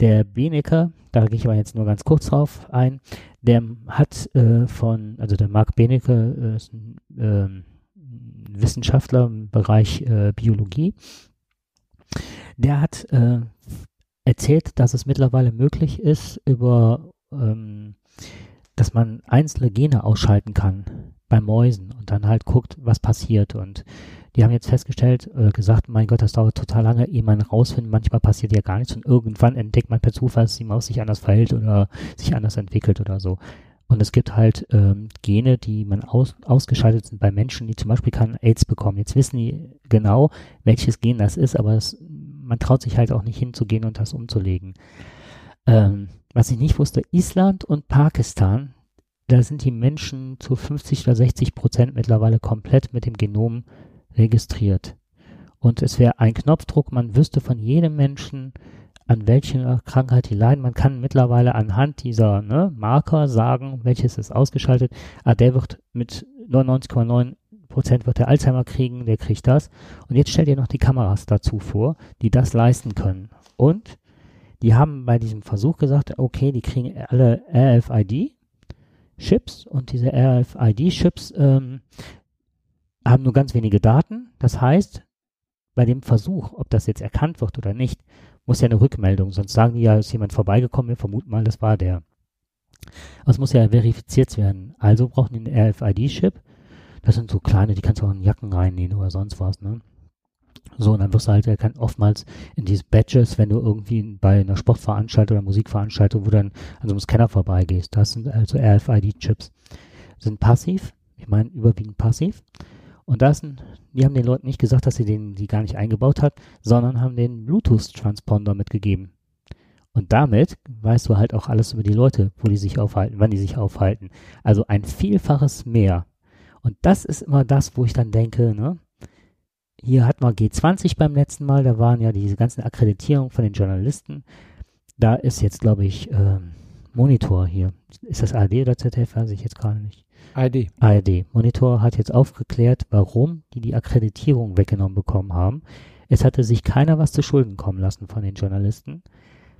Der Benecke, da gehe ich aber jetzt nur ganz kurz drauf ein, der hat äh, von, also der Marc Benecke äh, ist ein ähm, Wissenschaftler im Bereich äh, Biologie, der hat äh, erzählt, dass es mittlerweile möglich ist, über ähm, dass man einzelne Gene ausschalten kann bei Mäusen und dann halt guckt, was passiert. Und die haben jetzt festgestellt, äh, gesagt, mein Gott, das dauert total lange, ehe man rausfindet, manchmal passiert ja gar nichts und irgendwann entdeckt man per Zufall, dass die Maus sich anders verhält oder sich anders entwickelt oder so. Und es gibt halt ähm, Gene, die man aus, ausgeschaltet sind bei Menschen, die zum Beispiel keinen AIDS bekommen. Jetzt wissen die genau, welches Gen das ist, aber es, man traut sich halt auch nicht hinzugehen und das umzulegen. Ähm, was ich nicht wusste, Island und Pakistan, da sind die Menschen zu 50 oder 60 Prozent mittlerweile komplett mit dem Genom registriert. Und es wäre ein Knopfdruck, man wüsste von jedem Menschen, an welcher Krankheit die leiden. Man kann mittlerweile anhand dieser ne, Marker sagen, welches ist ausgeschaltet. Ah, der wird mit 99,9 Prozent wird der Alzheimer kriegen, der kriegt das. Und jetzt stell dir noch die Kameras dazu vor, die das leisten können. Und die haben bei diesem Versuch gesagt, okay, die kriegen alle RFID-Chips und diese RFID-Chips ähm, haben nur ganz wenige Daten. Das heißt, bei dem Versuch, ob das jetzt erkannt wird oder nicht, muss ja eine Rückmeldung, sonst sagen die ja, ist jemand vorbeigekommen, wir vermuten mal, das war der. Es muss ja verifiziert werden. Also brauchen die einen RFID-Chip. Das sind so kleine, die kannst du auch in Jacken reinnehmen oder sonst was, ne? So, und dann wirst du halt erkannt, oftmals in diese Badges, wenn du irgendwie bei einer Sportveranstaltung oder Musikveranstaltung, wo du dann an so einem Scanner vorbeigehst, das sind also RFID-Chips. Sind passiv, ich meine überwiegend passiv. Und das die haben den Leuten nicht gesagt, dass sie den die gar nicht eingebaut hat, sondern haben den Bluetooth-Transponder mitgegeben. Und damit weißt du halt auch alles über die Leute, wo die sich aufhalten, wann die sich aufhalten. Also ein Vielfaches mehr. Und das ist immer das, wo ich dann denke, ne? Hier hatten wir G20 beim letzten Mal, da waren ja diese ganzen Akkreditierungen von den Journalisten. Da ist jetzt, glaube ich, ähm, Monitor hier. Ist das ARD oder ZDF? Weiß ich jetzt gerade nicht. ID. ARD. Monitor hat jetzt aufgeklärt, warum die die Akkreditierung weggenommen bekommen haben. Es hatte sich keiner was zu Schulden kommen lassen von den Journalisten.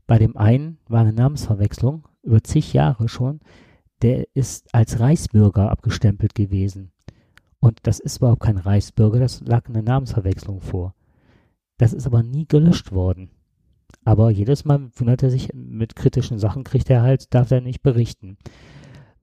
Bei dem einen war eine Namensverwechslung über zig Jahre schon. Der ist als Reichsbürger abgestempelt gewesen. Und das ist überhaupt kein Reichsbürger, das lag eine Namensverwechslung vor. Das ist aber nie gelöscht worden. Aber jedes Mal wundert er sich, mit kritischen Sachen kriegt er halt, darf er nicht berichten.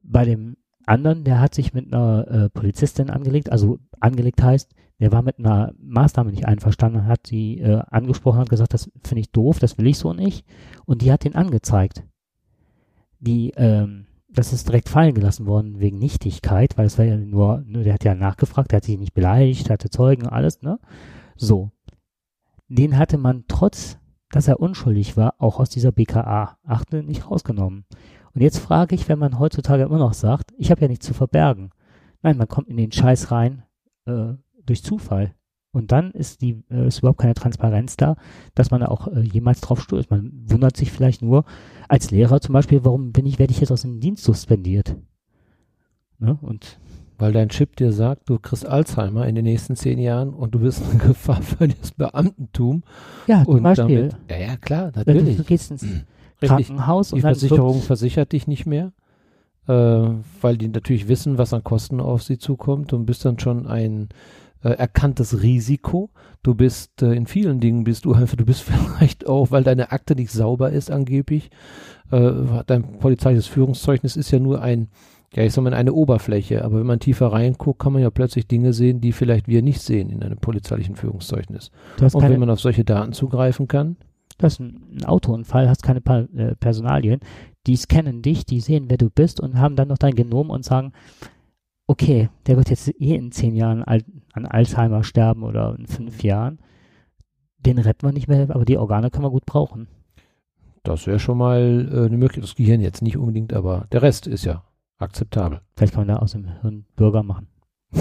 Bei dem anderen, der hat sich mit einer äh, Polizistin angelegt, also angelegt heißt, der war mit einer Maßnahme nicht einverstanden, hat sie äh, angesprochen, hat gesagt, das finde ich doof, das will ich so nicht. Und die hat den angezeigt. Die, ähm, das ist direkt fallen gelassen worden wegen Nichtigkeit, weil es war ja nur, nur, der hat ja nachgefragt, der hat sich nicht beleidigt, hatte Zeugen, alles, ne? So. Den hatte man trotz, dass er unschuldig war, auch aus dieser BKA-Akte nicht rausgenommen. Und jetzt frage ich, wenn man heutzutage immer noch sagt, ich habe ja nichts zu verbergen. Nein, man kommt in den Scheiß rein äh, durch Zufall. Und dann ist die äh, ist überhaupt keine Transparenz da, dass man auch äh, jemals drauf stößt. Man wundert sich vielleicht nur als Lehrer zum Beispiel, warum bin ich, werde ich jetzt aus dem Dienst suspendiert? Ne? Und Weil dein Chip dir sagt, du kriegst Alzheimer in den nächsten zehn Jahren und du bist eine Gefahr für das Beamtentum. ja, zum Und Beispiel, damit, ja, ja, klar, natürlich. du gehst ins Richtig. Krankenhaus Die und dann Versicherung versichert dich nicht mehr, äh, weil die natürlich wissen, was an Kosten auf sie zukommt und bist dann schon ein äh, erkanntes Risiko. Du bist äh, in vielen Dingen bist du einfach, du bist vielleicht auch, weil deine Akte nicht sauber ist angeblich. Äh, dein polizeiliches Führungszeugnis ist ja nur ein, ja ich sag mal eine Oberfläche, aber wenn man tiefer reinguckt, kann man ja plötzlich Dinge sehen, die vielleicht wir nicht sehen in einem polizeilichen Führungszeugnis. Du hast, Und wenn man auf solche Daten zugreifen kann, du hast einen Autounfall, hast keine pa äh, Personalien, die scannen dich, die sehen, wer du bist und haben dann noch dein Genom und sagen, okay, der wird jetzt eh in zehn Jahren al an Alzheimer sterben oder in fünf Jahren. Den retten wir nicht mehr, aber die Organe können wir gut brauchen. das wäre schon mal äh, eine Möglichkeit. Das Gehirn jetzt nicht unbedingt, aber der Rest ist ja akzeptabel. Vielleicht kann man da aus dem Hirn Bürger machen.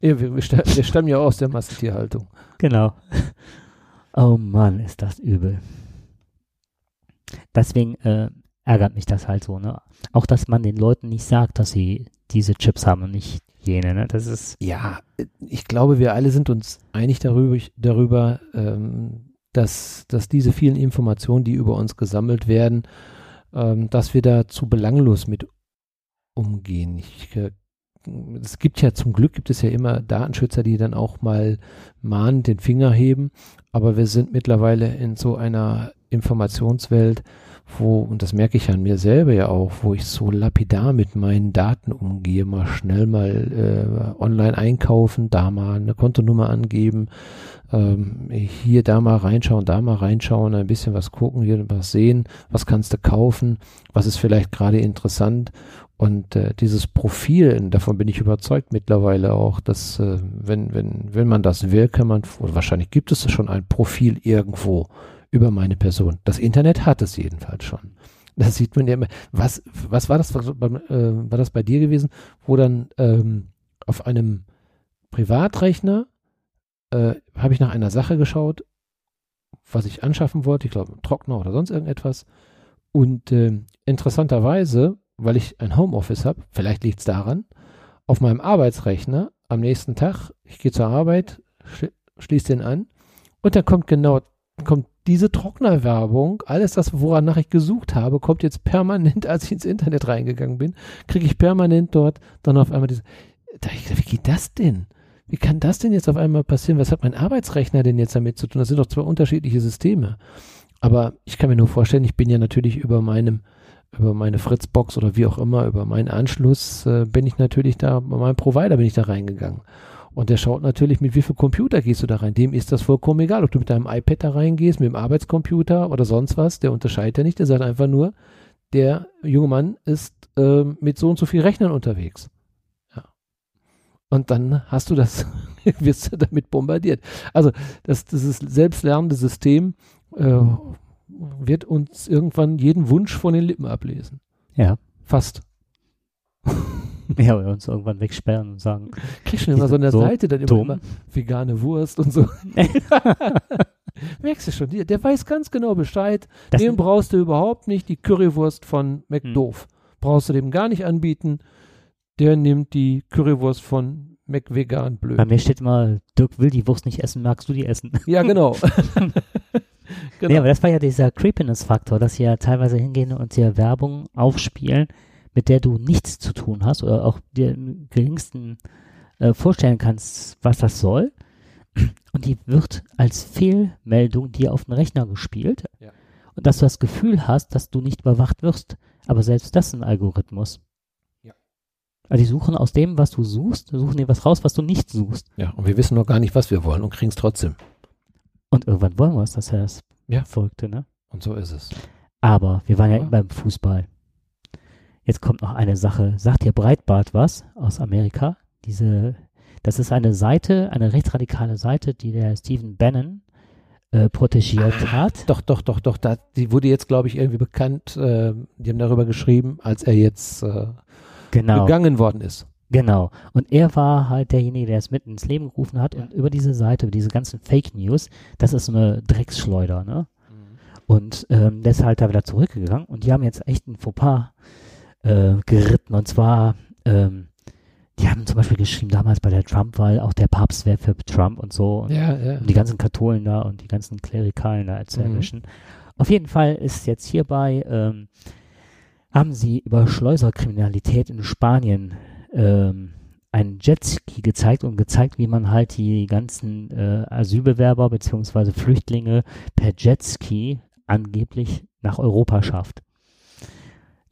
Ja, wir, wir, wir stammen ja aus der Massentierhaltung. Genau. Oh Mann, ist das übel. Deswegen äh, ärgert mich das halt so, ne? Auch, dass man den Leuten nicht sagt, dass sie diese Chips haben und nicht jene, ne? Das ist, Ja, ich glaube, wir alle sind uns einig darüber, darüber ähm, dass, dass diese vielen Informationen, die über uns gesammelt werden, ähm, dass wir da zu belanglos mit umgehen. Ich, äh, es gibt ja zum Glück gibt es ja immer Datenschützer, die dann auch mal mahnend den Finger heben, aber wir sind mittlerweile in so einer Informationswelt, wo, und das merke ich an mir selber ja auch, wo ich so lapidar mit meinen Daten umgehe, mal schnell mal äh, online einkaufen, da mal eine Kontonummer angeben, ähm, hier, da mal reinschauen, da mal reinschauen, ein bisschen was gucken, hier was sehen, was kannst du kaufen, was ist vielleicht gerade interessant. Und äh, dieses Profil, davon bin ich überzeugt mittlerweile auch, dass äh, wenn, wenn, wenn man das will, kann man, wahrscheinlich gibt es schon ein Profil irgendwo über meine Person. Das Internet hat es jedenfalls schon. Das sieht man ja immer. Was, was war das, was, äh, war das bei dir gewesen, wo dann ähm, auf einem Privatrechner äh, habe ich nach einer Sache geschaut, was ich anschaffen wollte, ich glaube Trockner oder sonst irgendetwas. Und äh, interessanterweise, weil ich ein Homeoffice habe, vielleicht liegt es daran, auf meinem Arbeitsrechner am nächsten Tag, ich gehe zur Arbeit, schli schließe den an und da kommt genau, kommt diese Trocknerwerbung, alles das, woran ich gesucht habe, kommt jetzt permanent, als ich ins Internet reingegangen bin, kriege ich permanent dort dann auf einmal diese, wie geht das denn? Wie kann das denn jetzt auf einmal passieren? Was hat mein Arbeitsrechner denn jetzt damit zu tun? Das sind doch zwei unterschiedliche Systeme. Aber ich kann mir nur vorstellen, ich bin ja natürlich über meinem, über meine Fritzbox oder wie auch immer, über meinen Anschluss, äh, bin ich natürlich da, bei meinem Provider bin ich da reingegangen. Und der schaut natürlich, mit wie viel Computer gehst du da rein. Dem ist das vollkommen egal, ob du mit deinem iPad da reingehst, mit dem Arbeitscomputer oder sonst was. Der unterscheidet ja nicht. Der sagt einfach nur, der junge Mann ist äh, mit so und so viel Rechnern unterwegs. Ja. Und dann hast du das, wirst du damit bombardiert. Also das, dieses selbstlernende System äh, wird uns irgendwann jeden Wunsch von den Lippen ablesen. ja. Fast. Ja, oder uns irgendwann wegsperren und sagen, Kriegst du immer so eine So Seite dann immer, immer vegane Wurst und so. Merkst du schon, der, der weiß ganz genau Bescheid. das, dem brauchst du überhaupt nicht die Currywurst von McDoof. Brauchst du dem gar nicht anbieten. Der nimmt die Currywurst von McVegan blöd. bei mir steht immer, Dirk will die Wurst nicht essen, magst du die essen? Ja, genau. genau. Nee, aber das war ja dieser Creepiness-Faktor, dass sie ja teilweise hingehen und dir Werbung aufspielen, mit der du nichts zu tun hast oder auch dir im geringsten äh, vorstellen kannst, was das soll. Und die wird als Fehlmeldung dir auf den Rechner gespielt. Ja. Und dass du das Gefühl hast, dass du nicht überwacht wirst. Aber selbst das ist ein Algorithmus. Ja. Also die suchen aus dem, was du suchst, suchen dir was raus, was du nicht suchst. ja, und wir wissen noch gar nicht, was wir wollen und kriegen es trotzdem. Und irgendwann wollen wir es, das ist ja das Ja. Verrückte, ne? Und so ist es. Aber wir waren ja Ja. eben beim Fußball. Jetzt kommt noch eine Sache. Sagt dir Breitbart was aus Amerika? Diese, das ist eine Seite, eine rechtsradikale Seite, die der Stephen Bannon äh, protegiert Ah, hat. Doch, doch, doch, doch. Da, die wurde jetzt, glaube ich, irgendwie bekannt. Äh, die haben darüber geschrieben, als er jetzt äh, Genau, gegangen worden ist. genau. Und er war halt derjenige, der es mitten ins Leben gerufen hat. Und über diese Seite, über diese ganzen Fake News, das ist so eine Drecksschleuder, ne? Und ähm, der ist halt da wieder zurückgegangen und die haben jetzt echt ein Fauxpas äh, geritten. Und zwar, ähm, die haben zum Beispiel geschrieben, damals bei der Trump-Wahl, auch der Papst wäre für Trump und so. Und, Ja, ja. und die ganzen Katholen da und die ganzen Klerikalen da zu Mhm. erwischen. Auf jeden Fall ist jetzt hierbei, ähm, haben sie über Schleuserkriminalität in Spanien ähm, einen Jetski gezeigt und gezeigt, wie man halt die ganzen äh, Asylbewerber beziehungsweise Flüchtlinge per Jetski angeblich nach Europa schafft.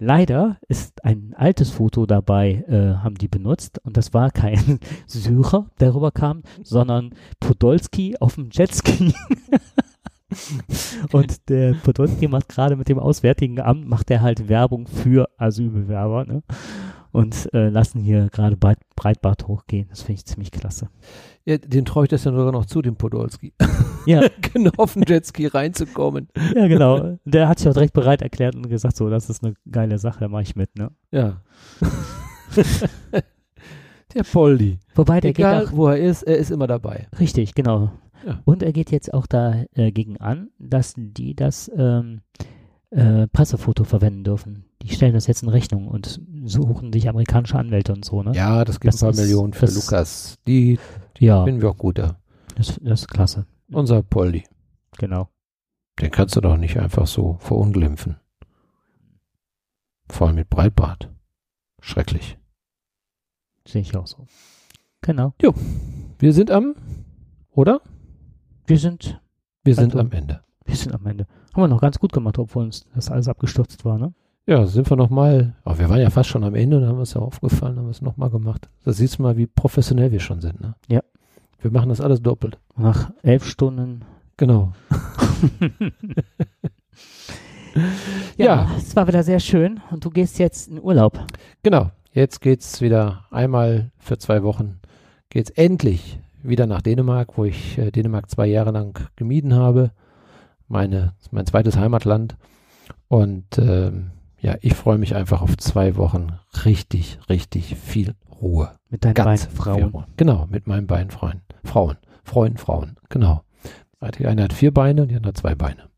Leider ist ein altes Foto dabei, äh, haben die benutzt und das war kein Syrer, der rüberkam, sondern Podolski auf dem Jetski. und der Podolski macht gerade mit dem Auswärtigen Amt, macht er halt Werbung für Asylbewerber ne? Und äh, lassen hier gerade Breit, Breitbart hochgehen. Das finde ich ziemlich klasse. Ja, den traue ich das ja sogar noch zu, dem Podolski. Ja, genau auf den Jetski reinzukommen. ja genau. Der hat sich auch direkt bereit erklärt und gesagt, so, das ist eine geile Sache, da mache ich mit. Ne? Ja. der Poldi. Wobei der geht Egal, auch wo er ist, er ist immer dabei. Richtig, genau. Ja. Und er geht jetzt auch dagegen an, dass die das ähm, äh, Pressefoto verwenden dürfen. Die stellen das jetzt in Rechnung und suchen sich amerikanische Anwälte und so, ne? Ja, das gibt Das ein paar ist- Millionen für das- Lukas. Die Ja, finden wir auch gut da. das, das ist klasse. Unser Poldi. Genau. Den kannst du doch nicht einfach so verunglimpfen. Vor allem mit Breitbart. Schrecklich. Sehe ich auch so. Genau. Wir sind am, oder? Wir sind, Wir sind Also- am Ende. wir sind am Ende. Haben wir noch ganz gut gemacht, obwohl uns das alles abgestürzt war, ne? Ja, sind wir nochmal, aber wir waren ja fast schon am Ende und haben es ja aufgefallen, haben wir es nochmal gemacht. Da siehst du mal, wie professionell wir schon sind, ne? Ja. Wir machen das alles doppelt. Nach elf Stunden. Genau. Ja, Ja. es war wieder sehr schön und du gehst jetzt in Urlaub. Genau. Jetzt geht's wieder einmal für zwei Wochen geht's endlich wieder nach Dänemark, wo ich äh, Dänemark zwei Jahre lang gemieden habe. Meine, mein zweites Heimatland. Und ähm, ja, ich freue mich einfach auf zwei Wochen richtig, richtig viel Ruhe. Mit deinen Ganz beiden Frauen. Frauen. Genau, mit meinen beiden Freunden. Frauen. Freunden, Frauen. Genau. Die eine hat vier Beine und die andere hat zwei Beine.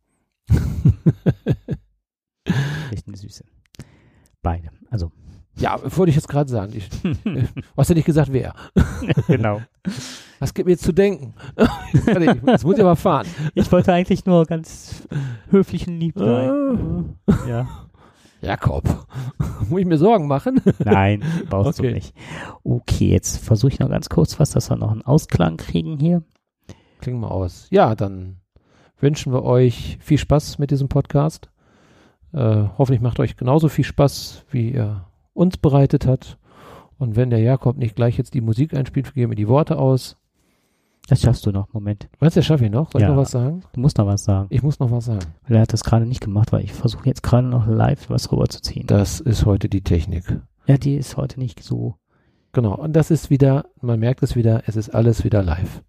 Echt eine Süße. Beide. Also. ja, wollte ich jetzt gerade sagen. Ich, du hast ja nicht gesagt, wer. genau. Was gibt mir zu denken? Jetzt muss ich aber fahren. Ich wollte eigentlich nur ganz höflich und lieb sein. ja. Jakob, muss ich mir Sorgen machen? Nein, brauchst du Okay. nicht. Okay, jetzt versuche ich noch ganz kurz was, dass wir noch einen Ausklang kriegen hier. Klingen wir aus. Ja, dann wünschen wir euch viel Spaß mit diesem Podcast. Äh, hoffentlich macht euch genauso viel Spaß, wie er uns bereitet hat. Und wenn der Jakob nicht gleich jetzt die Musik einspielt, geben wir die Worte aus. Das schaffst du noch. Moment. Meinst du, das schaffe ich noch? Soll Ja. ich noch was sagen? Du musst noch was sagen. Ich muss noch was sagen. Weil er hat das gerade nicht gemacht, weil ich versuche jetzt gerade noch live was rüberzuziehen. Das ist heute die Technik. ja, die ist heute nicht so. Genau. Und das ist wieder, man merkt es wieder, es ist alles wieder live.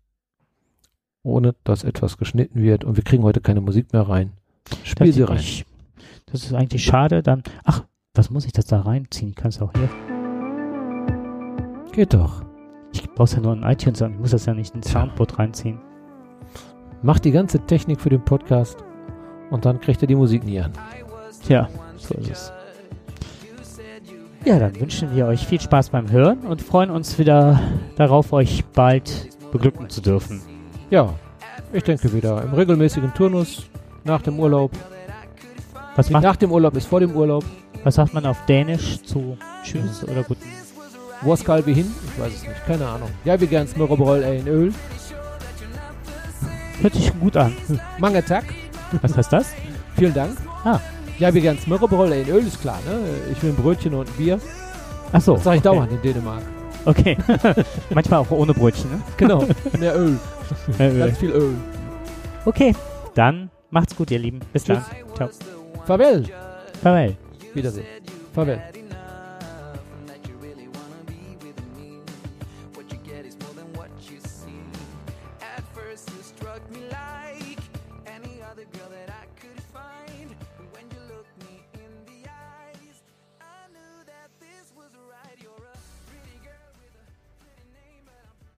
Ohne dass etwas geschnitten wird. Und wir kriegen heute keine Musik mehr rein. Spiel das sie ist rein. nicht- Das ist eigentlich schade. Dann. Ach, was muss ich das da reinziehen? Ich kann es auch hier. Geht doch. Ich brauch's ja nur in iTunes an. Ich muss das ja nicht in Soundboard reinziehen. Macht die ganze Technik für den Podcast und dann kriegt er die Musik nie an. Tja, so ist es. Ja, dann wünschen wir euch viel Spaß beim Hören und freuen uns wieder darauf, euch bald beglücken zu dürfen. Ja, ich denke wieder im regelmäßigen Turnus nach dem Urlaub. Was, macht, Nach dem Urlaub ist vor dem Urlaub. was sagt man auf Dänisch zu Tschüss oder Guten? Wo skal vi hin? Ich weiß es nicht, keine Ahnung. Ja, wir gern Smørrebrød af en øl. Hört sich gut an. Mange tak. Was heißt das? Vielen Dank. Ah. Ja, wir gern Smørrebrød af en øl, ist klar, ne? Ich will ein Brötchen und ein Bier. Ach so. Das sag ich okay. dauernd in Dänemark. Okay. Manchmal auch ohne Brötchen, ne? Genau, mehr Öl. Äh, Ganz viel Öl. Okay, dann macht's gut, ihr Lieben. Bis Tschüss. dann. Ciao. Farewell. Farewell. Wiedersehen. Farewell.